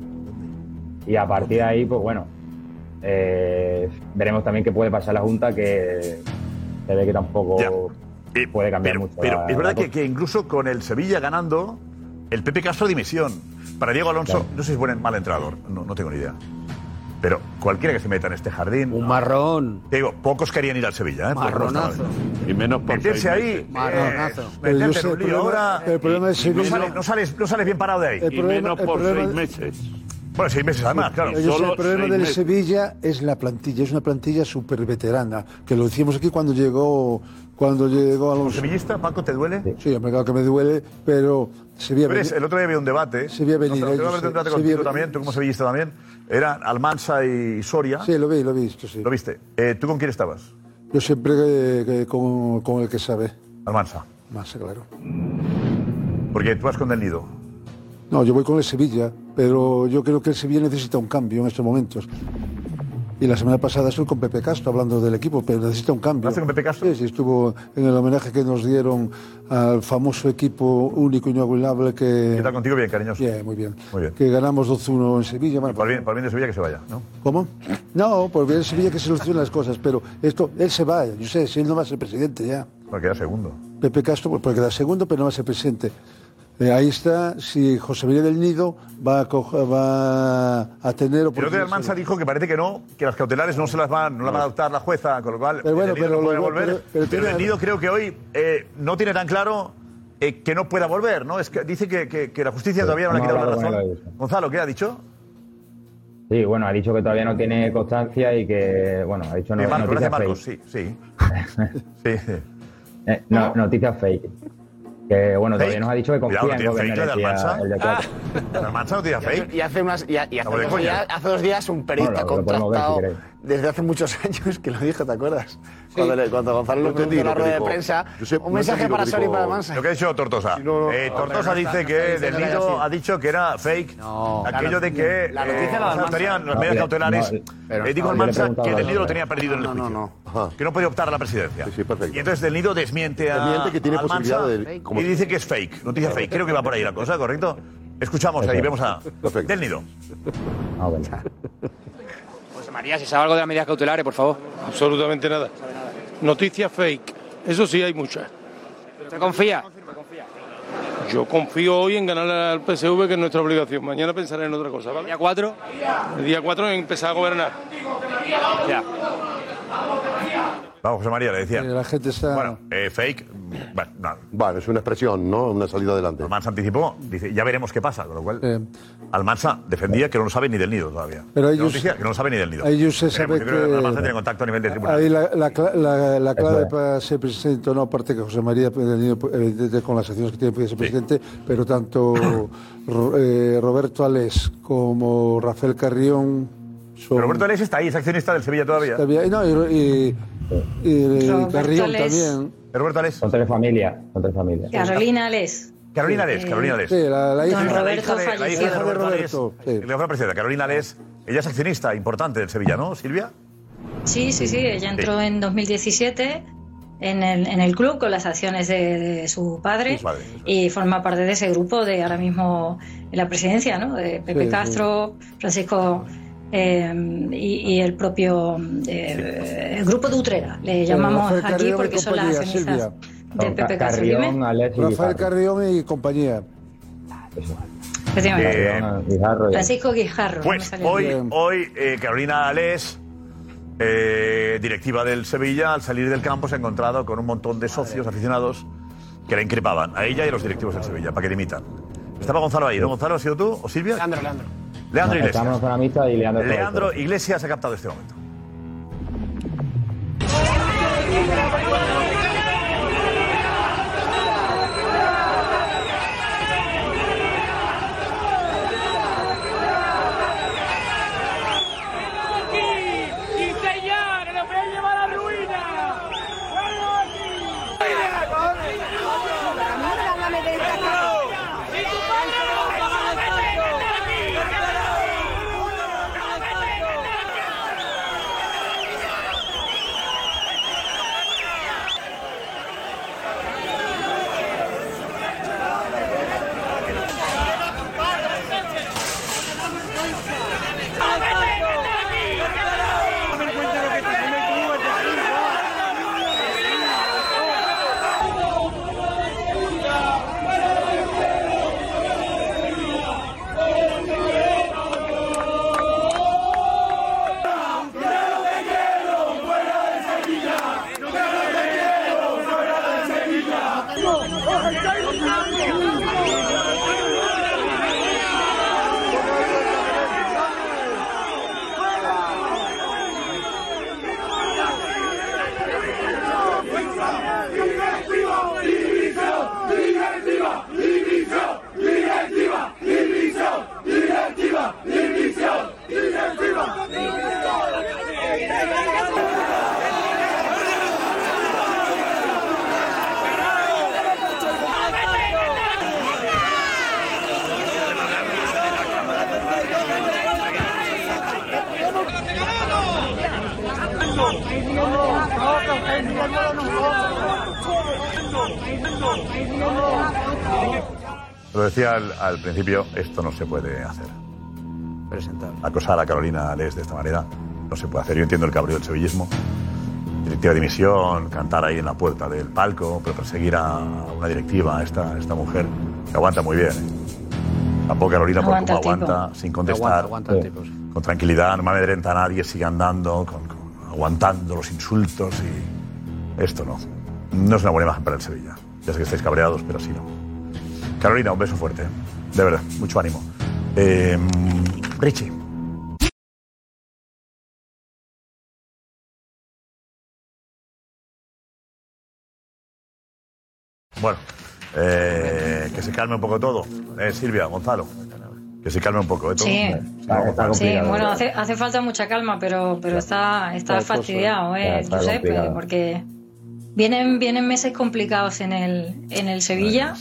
Y a partir de ahí, pues bueno, eh, veremos también qué puede pasar la Junta, que se ve que tampoco puede cambiar mucho. Pero la- es verdad que incluso con el Sevilla ganando, el Pepe Castro dimisión. Para Diego Alonso, no sé si es buen mal entrenador, no, no tengo ni idea. Pero cualquiera que se meta en este jardín. Un marrón. Te digo, pocos querían ir al Sevilla, ¿eh? Marronazo. Y menos por Meterse seis ahí. meses. Marronazo. eh, meterte sé, en el un lío problema- ahora. el problema de y Sevilla- no, sales, no, sales, no sales bien parado de ahí. El problema- el problema- meses. Bueno, seis meses además, claro. Yo sé, el problema del Sevilla es la plantilla, es una plantilla súper veterana, que lo decíamos aquí cuando llegó cuando llegó Alonso. ¿Sevillista, Paco, te duele? Sí, hombre, claro que me duele, pero se veía Pero es- venir. el otro día había un debate. Se veía venir, No, te- te yo voy a ver sé, un debate contigo también, tú como sevillista también. Eran Almansa y Soria. Sí, lo vi, lo vi, esto sí. ¿Lo viste? Eh, ¿Tú con quién estabas? Yo siempre que con, con el que sabe. Almansa. Más, claro. Porque tú vas con Del Nido. No, yo voy con el Sevilla, pero yo creo que el Sevilla necesita un cambio en estos momentos. Y la semana pasada estuve con Pepe Castro hablando del equipo, pero necesita un cambio. ¿Hablaste con Pepe Castro? Sí, sí, estuvo en el homenaje que nos dieron al famoso equipo único inigualable que... ¿Qué tal contigo? Bien, cariñoso. Bien, muy bien. Muy bien. Que ganamos 2-1 en Sevilla. Bueno, el bien, de Sevilla que se vaya, ¿no? ¿Cómo? No, por bien Sevilla que se solucionen las cosas, pero esto, él se va, yo sé, si él no va a ser presidente ya. Bueno, queda segundo. Pepe Castro puede quedar segundo, pero no va a ser presidente. Eh, ahí está, si José María del Nido va a, coger- va a tener día oportunidad. Almansa dijo que parece que no, que las cautelares no se las van, no las va a adoptar la jueza, con lo cual Pero bueno, pero no puede lo- volver. pero- pero Pero, tiene- el Nido creo que hoy eh, no tiene tan claro eh, que no pueda volver, ¿no? Es que dice que, que- que la justicia todavía no le ha quitado la razón. Gonzalo, ¿qué ha dicho? Sí, bueno, ha dicho que todavía no tiene constancia y que, bueno, ha dicho no, Marcos, noticias gracias, fake. Marcos, sí, sí. sí. Eh, no, noticias fake. Que, bueno, todavía nos ha dicho que Cuidado, confía en ¿no tiene Gómez fake la tiene fake? Y hace, unas, y, y hace, Estamos de dos días, hace dos días un periodista contratado. Desde hace muchos años que lo dijo, ¿te acuerdas? Cuando, le- cuando Gonzalo No le preguntó en la lo rueda de dijo. prensa, Josep, un no mensaje lo para Sori y para Mansa. Lo que ha dicho Tortosa. no, Eh, no, Tortosa no dice que no Del Nido ha dicho que era fake. No, Aquello de que la eh, noticia Almansa. adoptarían las No, medidas cautelares. no, Eh, dijo no, Almansa preguntado que Del Nido lo tenía perdido en el No, no, juicio. Ajá. Que no podía optar a la presidencia. Sí, sí, perfecto. Y entonces Del Nido desmiente a Desmiente que tiene posibilidad de- y dice que es fake, noticia fake. Creo que va por ahí la cosa, ¿correcto? Escuchamos ahí, vemos a Perfecto. Del Nido. Ah, bueno. María, si sabe algo de las medidas cautelares, por favor. Absolutamente nada. Noticias fake. Eso sí hay muchas. ¿Usted confía? Yo confío hoy en ganar al PSV, que es nuestra obligación. Mañana pensaré en otra cosa, ¿vale? Día 4. El día 4 en empezar a gobernar. Ya. Vamos, José María, le decía. Eh, La gente está... Bueno, eh, fake. Bueno, no. Bueno, es una expresión, ¿no? Una salida adelante. Almansa anticipó, dice, ya veremos qué pasa, con lo cual Eh, Almansa defendía que no lo sabe ni del nido todavía. Pero La ellos- noticia, que no lo sabe ni del nido. ellos se sabe que- Almansa tiene contacto a nivel de tribunal. Ahí la, la, cla- la- la clave para ser presidente o no, aparte que José María del Nido, evidentemente con las acciones que tiene puede ser presidente, pero tanto eh, Roberto Alés como Rafael Carrión son- Roberto Alés está ahí, es accionista del Sevilla todavía. Está bien. No, y, y- y Roberto Carrión Alés. también. Roberto Alés. Son tres familias, son tres familias. Carolina Alés. Carolina Alés, Eh, Carolina Alés. Sí, la, la hija, Don La Roberto hija de, la hija de. Roberto sí. Carolina Alés, ella es accionista importante del Sevilla, ¿no, Silvia? Sí, sí, sí. Ella entró en 2017 en el, en el club con las acciones de, de su padre Su padre, y forma parte de ese grupo de ahora mismo en la presidencia, ¿no? De Pepe. Castro, Francisco eh, y, y el propio eh, el grupo de Utrera. Le llamamos aquí porque son las Silvia. de Pepe. Carrión, Rafael Guijarro. Carrión y compañía. Carrión, Guijarro Francisco Guijarro. Pues hoy, bien. hoy eh, Carolina Alés, eh, directiva del Sevilla, al salir del campo se ha encontrado con un montón de socios aficionados que la increpaban, a ella y a los directivos del Sevilla, para que dimitan. Estaba Gonzalo ahí, ¿no? Gonzalo, ¿has sido tú o Silvia? Leandro, Leandro. Leandro No, Iglesias. La amistad y Leandro. Leandro Iglesias ha captado este momento. Al, principio, esto no se puede hacer. Presentar. Acosar a Carolina Alés de esta manera no se puede hacer. Yo entiendo el cabreo del sevillismo. Directiva de dimisión, cantar ahí en la puerta del palco, pero perseguir a una directiva, a esta, esta mujer, que aguanta muy bien. ¿eh? Tampoco Carolina, por Aguanta cómo aguanta, sin contestar, Aguanta, aguanta el tipo, sí. con tranquilidad, no me amedrenta a nadie, sigue andando, con- con- aguantando los insultos y esto no. No es una buena imagen para el Sevilla. Ya sé que estáis cabreados, pero así no. Carolina, un beso fuerte. ¿Eh? De verdad, mucho ánimo. Eh, Richie. Bueno, eh, que se calme un poco todo. Eh, Silvia, Gonzalo. Que se calme un poco, ¿eh? Todo. Sí. No, Sí, bueno, hace, hace falta mucha calma, pero, pero está, está Está fastidiado, cosa, ¿eh, está Josep? complicado. Eh, Porque vienen, vienen meses complicados en el, en el Sevilla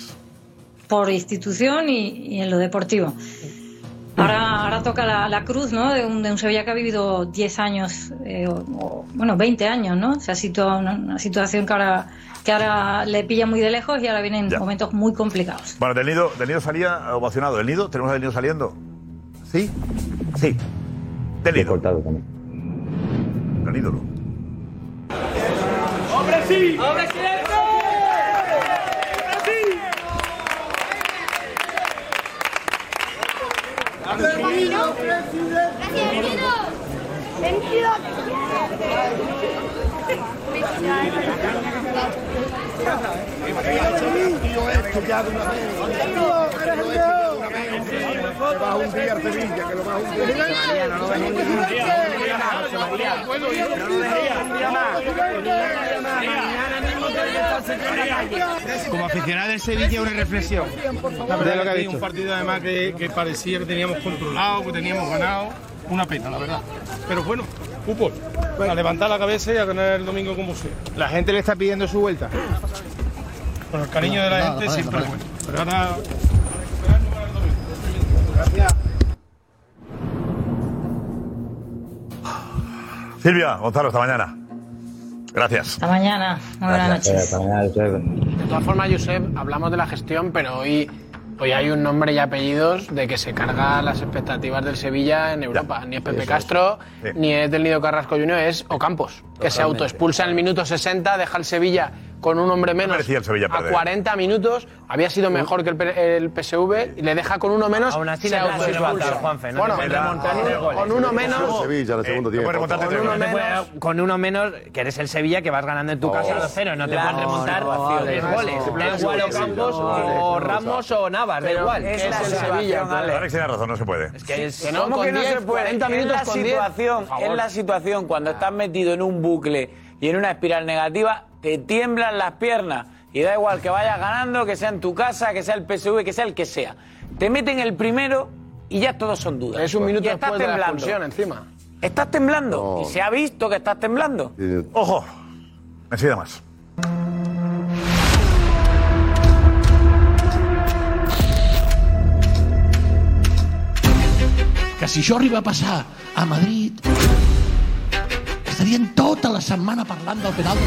por institución y, y en lo deportivo. Ahora, ahora toca la, la cruz, ¿no? De un, de un Sevilla que ha vivido 10 años, eh, o, o, bueno, 20 años, ¿no? Se ha situado en una situación que ahora, que ahora le pilla muy de lejos y ahora vienen Ya. momentos muy complicados. Bueno, del nido, del nido salía ovacionado. ¿Del nido? ¿Tenemos del nido saliendo? ¿Sí? Sí. Del nido. Del nido, no. ¡Hombre, sí! ¡Hombre, silencio! Io ho como aficionado del Sevilla, una reflexión de lo que ha visto. Un partido además que, que parecía que teníamos controlado, que teníamos ganado. una pena, la verdad. Pero bueno, fútbol. A levantar la cabeza y a ganar el domingo como sea. La gente le está pidiendo su vuelta. Con el cariño de la gente siempre es bueno. Pero ahora Silvia, Gonzalo, hasta mañana. Gracias. Hasta mañana. Buenas noches. De todas formas, Josep, hablamos de la gestión, pero hoy, hoy hay un nombre y apellidos de que se carga las expectativas del Sevilla en Europa. Ni es Pepe es. Castro, Sí. ni es del Nido Carrasco Junior, es Ocampos, que se autoexpulsa en el minuto 60, deja el Sevilla con un hombre menos merecía el Sevilla a perder. 40 minutos, había sido mejor que el, P- el PSV, y le deja con uno menos, Aún así se autoexpulsa. remontar, Juanfe, no bueno, te puedes con, uno menos... Sevilla en el segundo Eh, tiempo. Con uno, menos, con uno menos, que eres el Sevilla, que vas ganando en tu casa 2-0. No te Claro, pueden remontar no, no, tres no, goles. no, Da igual no, Ocampos no, o Ramos o Navas, da igual. es el Sevilla. Alex tiene razón, no se puede. Es que no, ¿Cómo con que no 10, se puede? 40 minutos es la con 10, situación, por favor. es la situación cuando estás metido en un bucle y en una espiral negativa, te tiemblan las piernas. Y da igual que vayas ganando, que sea en tu casa, que sea el PSV, que sea el que sea. Te meten el primero y ya todos son dudas. Es un minuto Y estás después de la encima. Estás temblando. Y se ha visto que estás temblando. Ojo, enseguida más. que si això arriba a passar a Madrid estarien tota la setmana parlant del penal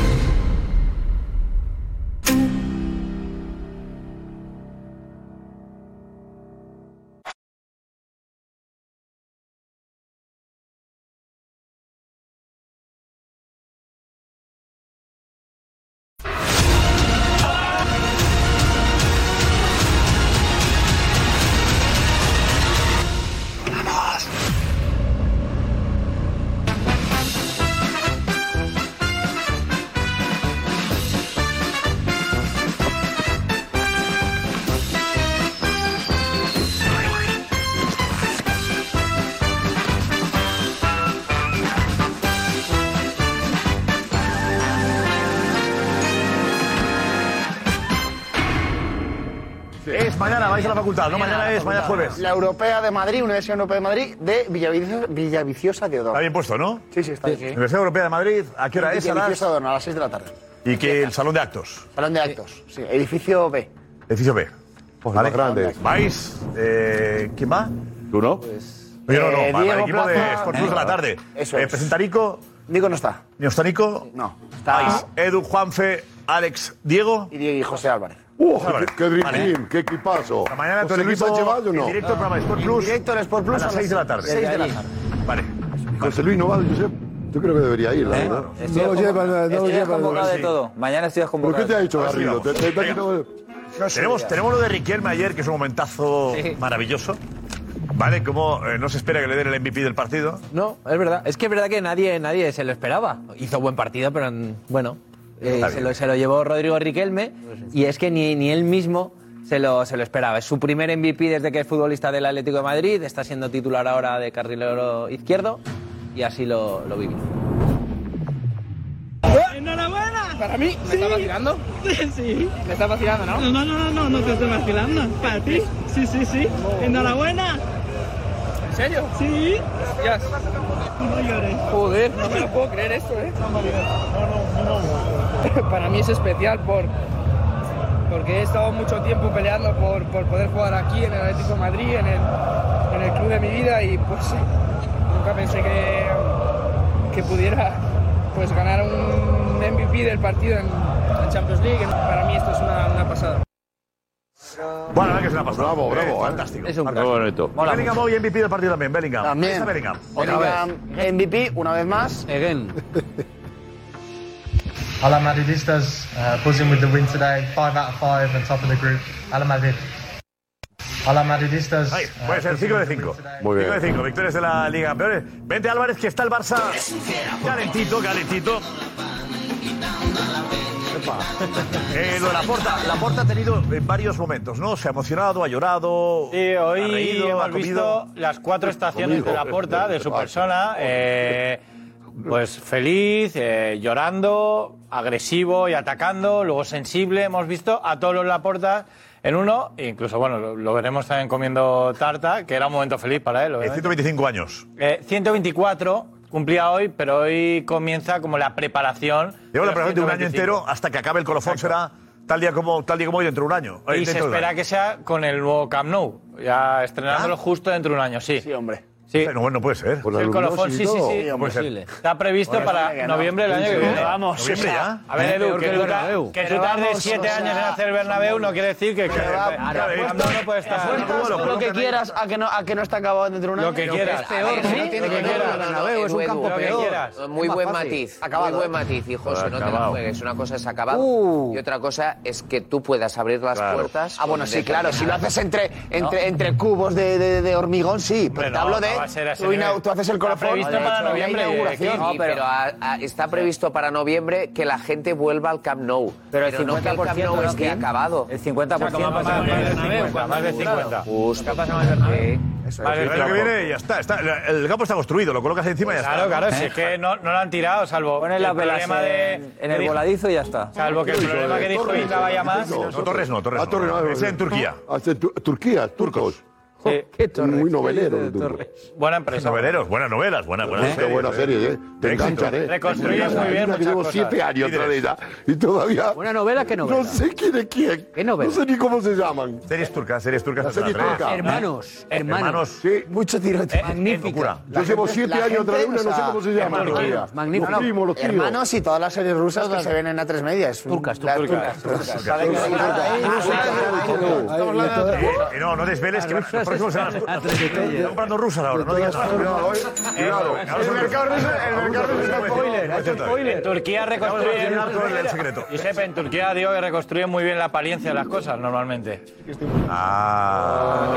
facultad, no mañana es, mañana jueves. La Europea de Madrid, Universidad Europea de Madrid, de Villaviciosa, Villaviciosa de Odón. Está bien puesto, ¿no? Sí, sí, está bien. Universidad Europea de Madrid, ¿a qué hora es? A las... Villaviciosa de Odón, a las 6 de la tarde. Y que el salón de actos. Salón de actos, sí. Edificio B. Edificio B. Pues más grande. ¿Vais? Eh, ¿Quién va? ¿Tú no? Yo no, no, Eh, el equipo de Plaza, Sport Plus a la tarde. Eso Eh, es. ¿Presenta Nico? Nico no está. ¿Ni está Nico? No. Está Vais. Edu, Juanfe, Alex, Diego. y Diego y José Álvarez. ¡Uh, qué, qué dream Vale. team! ¡Qué equipazo! Esta mañana todo José el Luis equipo Sánchez va o en no? directo al programa Sport En Plus. directo al Sport Plus a las 6 de la tarde. 6 de la tarde. Vale. José Luis no va, Josep. Yo creo que debería ir, la verdad. Estoy No lo llevan, no lo estoy llevan. convocado de Sí. todo. Mañana estoy ¿Pero convocado. qué te ha dicho sí Garrido? ¿Te, te- te ha quitado- Tenemos, tenemos lo de Riquelme ayer, que es un momentazo maravilloso. ¿Vale? Como eh, no se espera que le den el MVP del partido. No, es verdad. Es que es verdad que nadie, nadie se lo esperaba. Hizo buen partido, pero mm, bueno, eh, se, lo, se lo llevó Rodrigo Riquelme y es que ni, ni él mismo se lo, se lo esperaba. Es su primer MVP desde que es futbolista del Atlético de Madrid, está siendo titular ahora de carrilero izquierdo y así lo, lo. ¡Enhorabuena! Para mí, ¿me está vacilando? Sí. Me está vacilando, ¿no? No, no, no, no, no te estoy vacilando. Para ti. Sí, sí, sí. Enhorabuena. ¿En serio? Sí. Hostias. No llores. Joder, no me lo puedo creer esto, ¿eh? Para mí es especial por porque he estado mucho tiempo peleando por, por poder jugar aquí en el Atlético de Madrid, en el, en el club de mi vida y pues nunca pensé que, que pudiera pues ganar un MVP del partido en, en Champions League. Para mí esto es una, una pasada. Bueno, la verdad que es una pasada. Bravo, bravo, eh. Fantástico. Es un Qué bonito. Bellingham hoy MVP del partido también, Bellingham. También. Está Bellingham. Bellingham, MVP, una vez más. Again. Ala Madridistas, uh, buzzing with the win today, five out of five and top of the group. Ala Madrid. Ala Madridistas. Ahí, puede ser buzzing 5 de with the 5. win today. Muy bien. 5 de 5, victorias de la Liga Campeones. Vente Álvarez, que está el Barça calentito, calentito. Eh, lo de Laporta, Laporta ha tenido en varios momentos, ¿no? Se ha emocionado, ha llorado. Sí, hoy ha reído, hemos ha comido. visto las cuatro estaciones Comido. de la porta, de su persona. eh, pues feliz, eh, llorando, agresivo y atacando, luego sensible. Hemos visto a todos los Laporta en uno, e incluso, bueno, lo, lo veremos también comiendo tarta, que era un momento feliz para él. Eh, obviamente. 125 años. Eh, 124 cumplía hoy, pero hoy comienza como la preparación. Lleva la preparación de un año 125. entero hasta que acabe el colofón será tal día como tal día como hoy dentro de un año. Eh, Y se de un espera que sea con el nuevo Camp Nou, ya estrenándolo justo dentro de un año, sí. Sí, hombre. Sí. No, bueno, puede ser. El colofón, sí, sí, sí. Puede ser. Está previsto Bueno, para no. noviembre del año que viene. Vamos, ¿Noviembre ya? A ver, ¿Eh? Edu, que, Bernabéu. que tú Pero tardes siete años en hacer Bernabéu no quiere decir que... Nou no puede estar... lo que quieras a que no, a que no está acabado dentro de un año. Lo que quieras. Es peor, es un campo peor. Muy buen matiz, Acabado. muy buen matiz, y José, no te la juegues. Una cosa es acabado Uh. y otra cosa es que tú puedas abrir las puertas. Ah, bueno, sí, claro. Si lo haces entre, entre, entre cubos de, de, de hormigón, sí. Pero te no, hablo no va a ser ese Tú, ina- tú haces el Está colofón. previsto para hecho, la noviembre, inauguración. Sí, pero a- a- está previsto para noviembre que la gente vuelva al Camp Nou. Pero el no que el 50% Camp Nou ¿no, esté acabado. El 50% Más de 50, más de 50. Justo. El año que viene ya está, está. El campo está construido, lo colocas encima y ya Claro, está. claro, si es que no, no lo han tirado, salvo Pones el las velas problema en, de... en que el voladizo y ya está. Salvo que el problema que dijo Inda vaya más... No, Torres no, Torres Torres no. no, Es en Turquía. Ah, es Muy novelero. el turco. Buena empresa. Noveleros, buenas novelas, buenas, buenas Qué buena serie, ¿eh? Te enganchan, ¿eh? Reconstruyes muy bien una que llevo cosas. siete años otra vez ya, y todavía... ¿Buena novela? ¿Qué novela? No sé quién es quién. ¿Qué novela? No sé ni cómo se llaman. Series turcas, series turcas. Hermanos, hermanos. Hermanos. Sí. Mucho tiroteo. Yo llevo siete años otra vez, gente, una, no sé cómo se llama. magnífico. Los primos, los tíos. Hermanos y todas las series rusas que se ven en A3 Media. Turcas, turcas. turcas. Turcas. Eh, no, no desveles que turcas. Están comprando rusas ahora, no digas nada. Cuidado, eh. Cuidado. El mercado ruso, el mercado ruso es spoiler. En Turquía reconstruyen... el secreto. Josep, en Turquía digo que reconstruyen muy bien la apariencia de las cosas normalmente. Ah,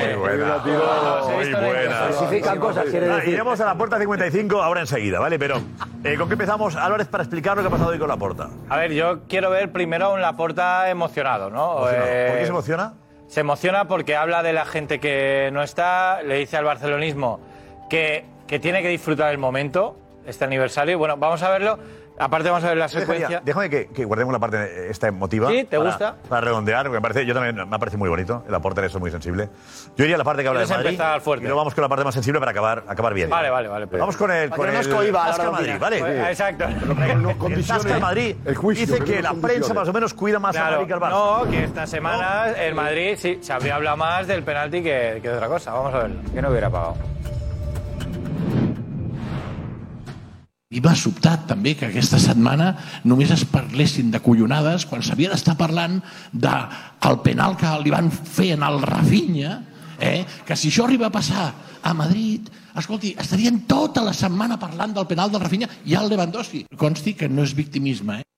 muy buena. Muy buena. Falsifican cosas, quiere Ah, decir. iremos a la puerta 55 ahora enseguida, ¿vale? Pero, eh, ¿con qué empezamos, Álvarez, para explicar lo que ha pasado hoy con la puerta? A ver, yo quiero ver primero a un Laporta emocionado, ¿no? ¿Por Eh, qué se emociona? Se emociona porque habla de la gente que no está, le dice al barcelonismo que, que tiene que disfrutar el momento, este aniversario. Bueno, vamos a verlo. Aparte vamos a ver la secuencia. Déjame que, que guardemos la parte esta emotiva. Sí, ¿te para- gusta? Para redondear, porque me parece, yo también me ha parecido muy bonito. El aporte en eso es muy sensible. Yo iría a la parte que habla de Madrid. fuerte. Y luego vamos con la parte más sensible para acabar, acabar bien. Vale, vale, vale. pues. Vamos con el, con no el cohiba a la Tasca hora de Madrid. ¿vale? Pues, exacto. El Tasca Madrid el juicio, dice que que no la prensa más o menos cuida más a Claro, Madrid que al Barça. no, que esta semana el Madrid sí, se habría hablado más del penalti que, que de otra cosa. Vamos a verlo. Que no hubiera pagado. I m'ha sobtat també que aquesta setmana només es parlessin de collonades quan s'havia d'estar parlant del penal que li van fer en el Rafinha, eh? que si això arriba a passar a Madrid, escolti, estarien tota la setmana parlant del penal del Rafinha i el Lewandowski. Consti que no és victimisme, eh?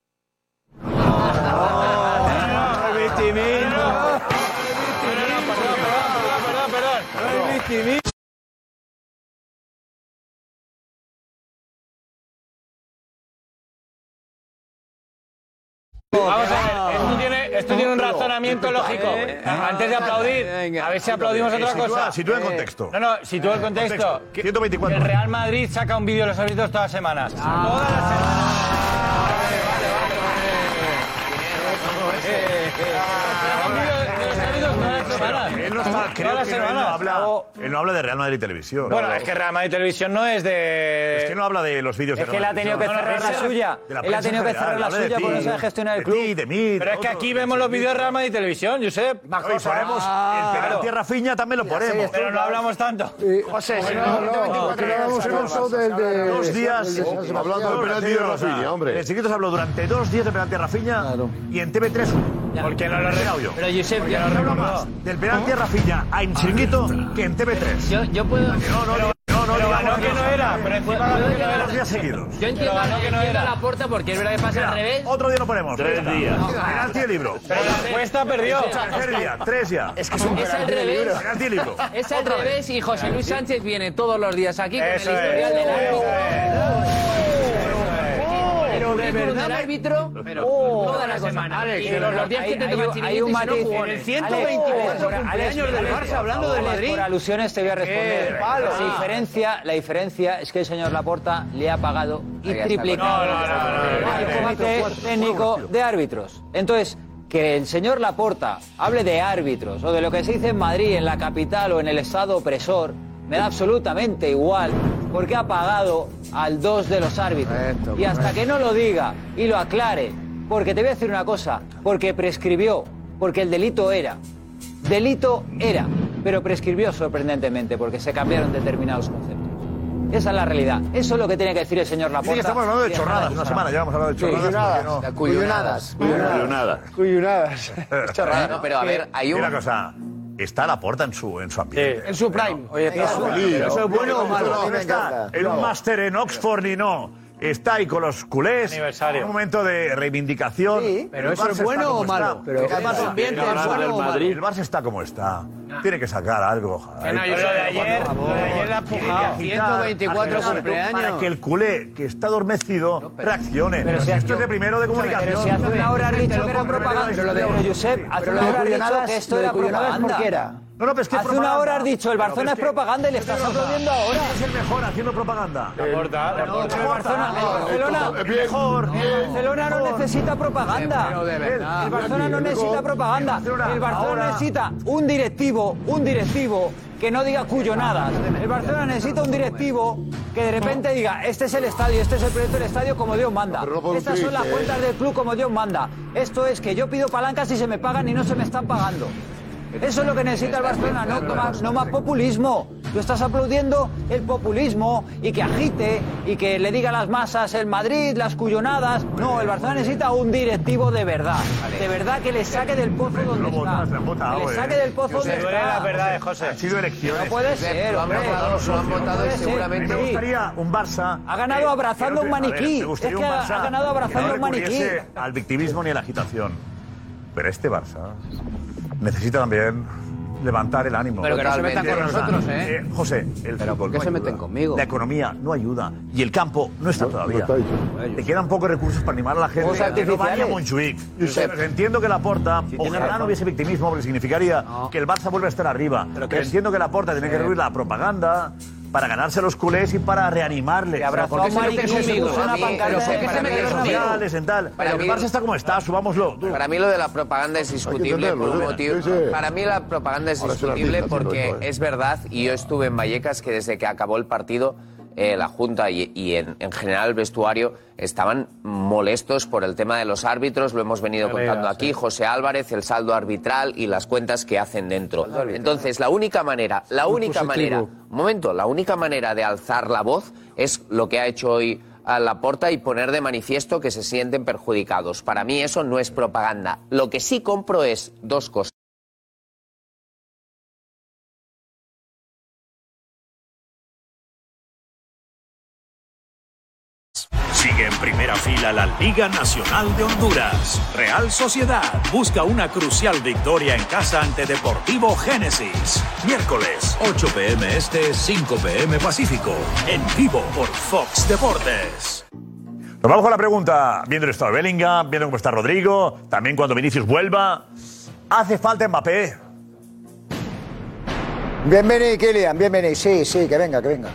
Vamos a ver, esto tiene, esto tiene un razonamiento lógico. Antes de aplaudir, a ver si aplaudimos otra cosa. sitúa en contexto. No, no, sitúa el contexto. Contexto. Que 124. El Real Madrid saca un vídeo, los habéis visto todas las semanas. Todas las semanas. Saca un vídeo de los árbitros todas las no creo que él no habla, él no habla de Real Madrid Televisión. Bueno, es que Real Madrid Televisión no es de... Es que no habla de los vídeos Es de que él ha tenido que cerrar la suya. De la Él ha tenido que cerrar la de suya por no saber gestionar el de club. de Pero es que aquí de vemos los vídeos de Real Madrid Televisión, Josep. Hoy ponemos el penalti a Rafinha, también lo ponemos. Pero no hablamos tanto. José, si No, no, de... Dos días Hablando del penalti de Rafinha, hombre. El Chiquito se habló durante dos días de penalti a Rafinha y en TV3 uno. Porque no lo En re- audio. Pero Josep, ya no lo habla recordó. más del penalti a Rafinha a en Chiringuito que en TV3. Yo, yo puedo. No, no, no, no, no, ganó que no era, pero encima ganó que no era. Dos días seguidos. Yo entiendo, que no entiendo era. la puerta porque es verdad que pasa al revés. Otro día lo ponemos. Tres días. Penalti y libro. Pero la encuesta perdió. Tercer día, tres ya. Es que es un penalti de revés. libro. Penalti y libro. Es al revés y José Luis Sánchez viene todos los días aquí con el Eso es. Historial del árbitro. Pero verdad- Oh, toda la semana. Alex, y pero los, días que hay- te hay- toca hay un matiz. En el 124 Alex, cumpleaños del Alex, Barça hablando de Madrid. Por alusiones te voy a responder. La diferencia, la diferencia es que el señor Laporta le ha pagado y triplicado no, técnico de árbitros. Entonces, que el señor Laporta hable de árbitros o de lo que se dice en Madrid, en la capital o en el estado opresor, me da absolutamente igual porque ha pagado al dos de los árbitros. y hasta que no lo diga y lo aclare, porque te voy a decir una cosa, porque prescribió, porque el delito era. Delito era, pero prescribió sorprendentemente porque se cambiaron determinados conceptos. Esa es la realidad. Eso es lo que tiene que decir el señor Laporta. Sí, que estamos hablando de chorradas. Una semana llevamos hablando de Sí, chorradas. cuyunadas. ¿por qué no? Cuyunadas. Cuyunadas. Cuyunadas. Chorrada, no, pero a ver, hay un... Una cosa. Está la porta en su, en su ambiente. En su prime. Oye, ¿Eso es bueno o malo? No, A está en un máster en Oxford ni no. Está ahí con los culés. En un momento de reivindicación. pero El ¿eso es bueno o malo? está. Pero El ¿qué Barça-? ¿Ambiente es bueno o malo? El Barça está como está. Tiene que sacar algo. Que no, yo lo de ayer, lo de ayer la ha empujado. 124 cumpleaños. Para que el culé que está adormecido reaccione. pero si esto es de primero de comunicación. Pero si hace una hora has dicho que era propaganda. Pero, Josep, hace una hora has dicho que esto era propaganda. No, no, pero es que es Hace una propaganda. hora has dicho, el Barcelona es es que- propaganda y le estás aplaudiendo ahora. Es el mejor haciendo propaganda. Pero el Barcelona, el Barcelona, mejor. el Barcelona no necesita propaganda. De verdad. El Barcelona no necesita propaganda. El Barcelona necesita un directivo, un directivo que no diga cuyonadas. El Barcelona necesita un directivo que de repente diga, este es el estadio, este es el proyecto del estadio como Dios manda. No Estas son las ¿eh? cuentas del club como Dios manda. Esto es que yo pido palancas y se me pagan y no se me están pagando. Eso es lo que necesita el Barcelona, no más, no más populismo. Tú estás aplaudiendo el populismo y que agite y que le diga a las masas el Madrid, las cuyonadas. No, el Barcelona necesita un directivo de verdad. De verdad que le saque del pozo donde está. Que le saque del pozo donde está. José. Han sido elecciones. No puede ser, Lo han hombre. votado, lo han votado seguramente- Me gustaría un Barça. Ha ganado abrazando un maniquí. Es que ha- ganado abrazando un maniquí. al victimismo ni a la agitación. Pero este Barça necesita también levantar el ánimo. Pero que no se metan con nosotros, ¿eh? José, el Pero ¿por qué no se ayuda. meten conmigo? La economía no ayuda. Y el campo no está todavía. está hecho. Te quedan pocos recursos para animar a la gente. Que no vaya a. Montjuic. Entiendo que la porta, tiene ojalá no hubiese victimismo, porque significaría que el Barça vuelve a estar arriba. Pero que entiendo que la porta tiene que rehuir la propaganda para ganarse los culés y para reanimarles. Que abrazó ¿Por qué a se Barça está como está, subámoslo. Para mí lo de la propaganda es discutible por un motivo. Para mí la propaganda es discutible porque ¿eh? es verdad, y yo estuve en Vallecas, que desde que acabó el partido, eh, la Junta y, y en, en general el vestuario estaban molestos por el tema de los árbitros, lo hemos venido contando aquí, José Álvarez, el saldo arbitral y las cuentas que hacen dentro. Entonces, la única manera, la Muy única positivo. manera, un momento, la única manera de alzar la voz es lo que ha hecho hoy a la porta y poner de manifiesto que se sienten perjudicados. Para mí eso no es propaganda. Lo que sí compro es dos cosas. Fila la Liga Nacional de Honduras. Real Sociedad busca una crucial victoria en casa ante Deportivo Génesis. Miércoles, 8 pm este, 5 pm Pacífico. En vivo por Fox Deportes. Nos vamos con la pregunta, viendo el estado de Bellingham, viendo cómo está Rodrigo, también cuando Vinicius vuelva. ¿Hace falta Mbappé? Bienvenido, Kylian, bienvenido. Sí, sí, que venga, que venga.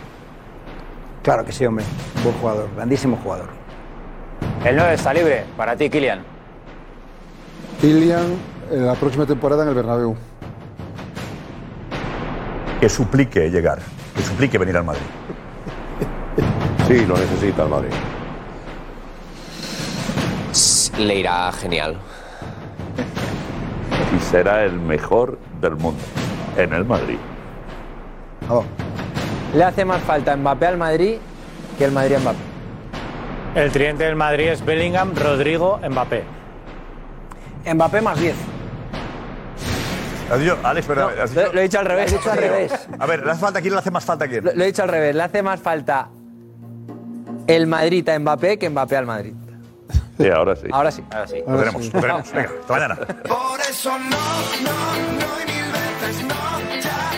Claro que sí, hombre. Buen jugador, grandísimo jugador. El 9 está libre para ti, Kylian. Kylian, en la próxima temporada en el Bernabéu. Que suplique llegar, que suplique venir al Madrid. Sí, lo necesita el Madrid. Le irá genial. Y será el mejor del mundo en el Madrid. Le hace más falta Mbappé al Madrid que el Madrid a Mbappé. El tridente del Madrid es Bellingham, Rodrigo, Mbappé. Mbappé más 10. ¿Has dicho, Alex, pero, No, has dicho- lo- lo he dicho al revés. Lo has dicho al revés. A ver, ¿le hace falta a quién le hace más falta a quién? Lo, lo he dicho al revés. Le hace más falta el Madrid a Mbappé que Mbappé al Madrid. Sí, ahora sí. Ahora sí. Ahora sí. Lo tenemos, lo tenemos. Venga, hasta mañana. Por eso no, no, no y mil veces no, ya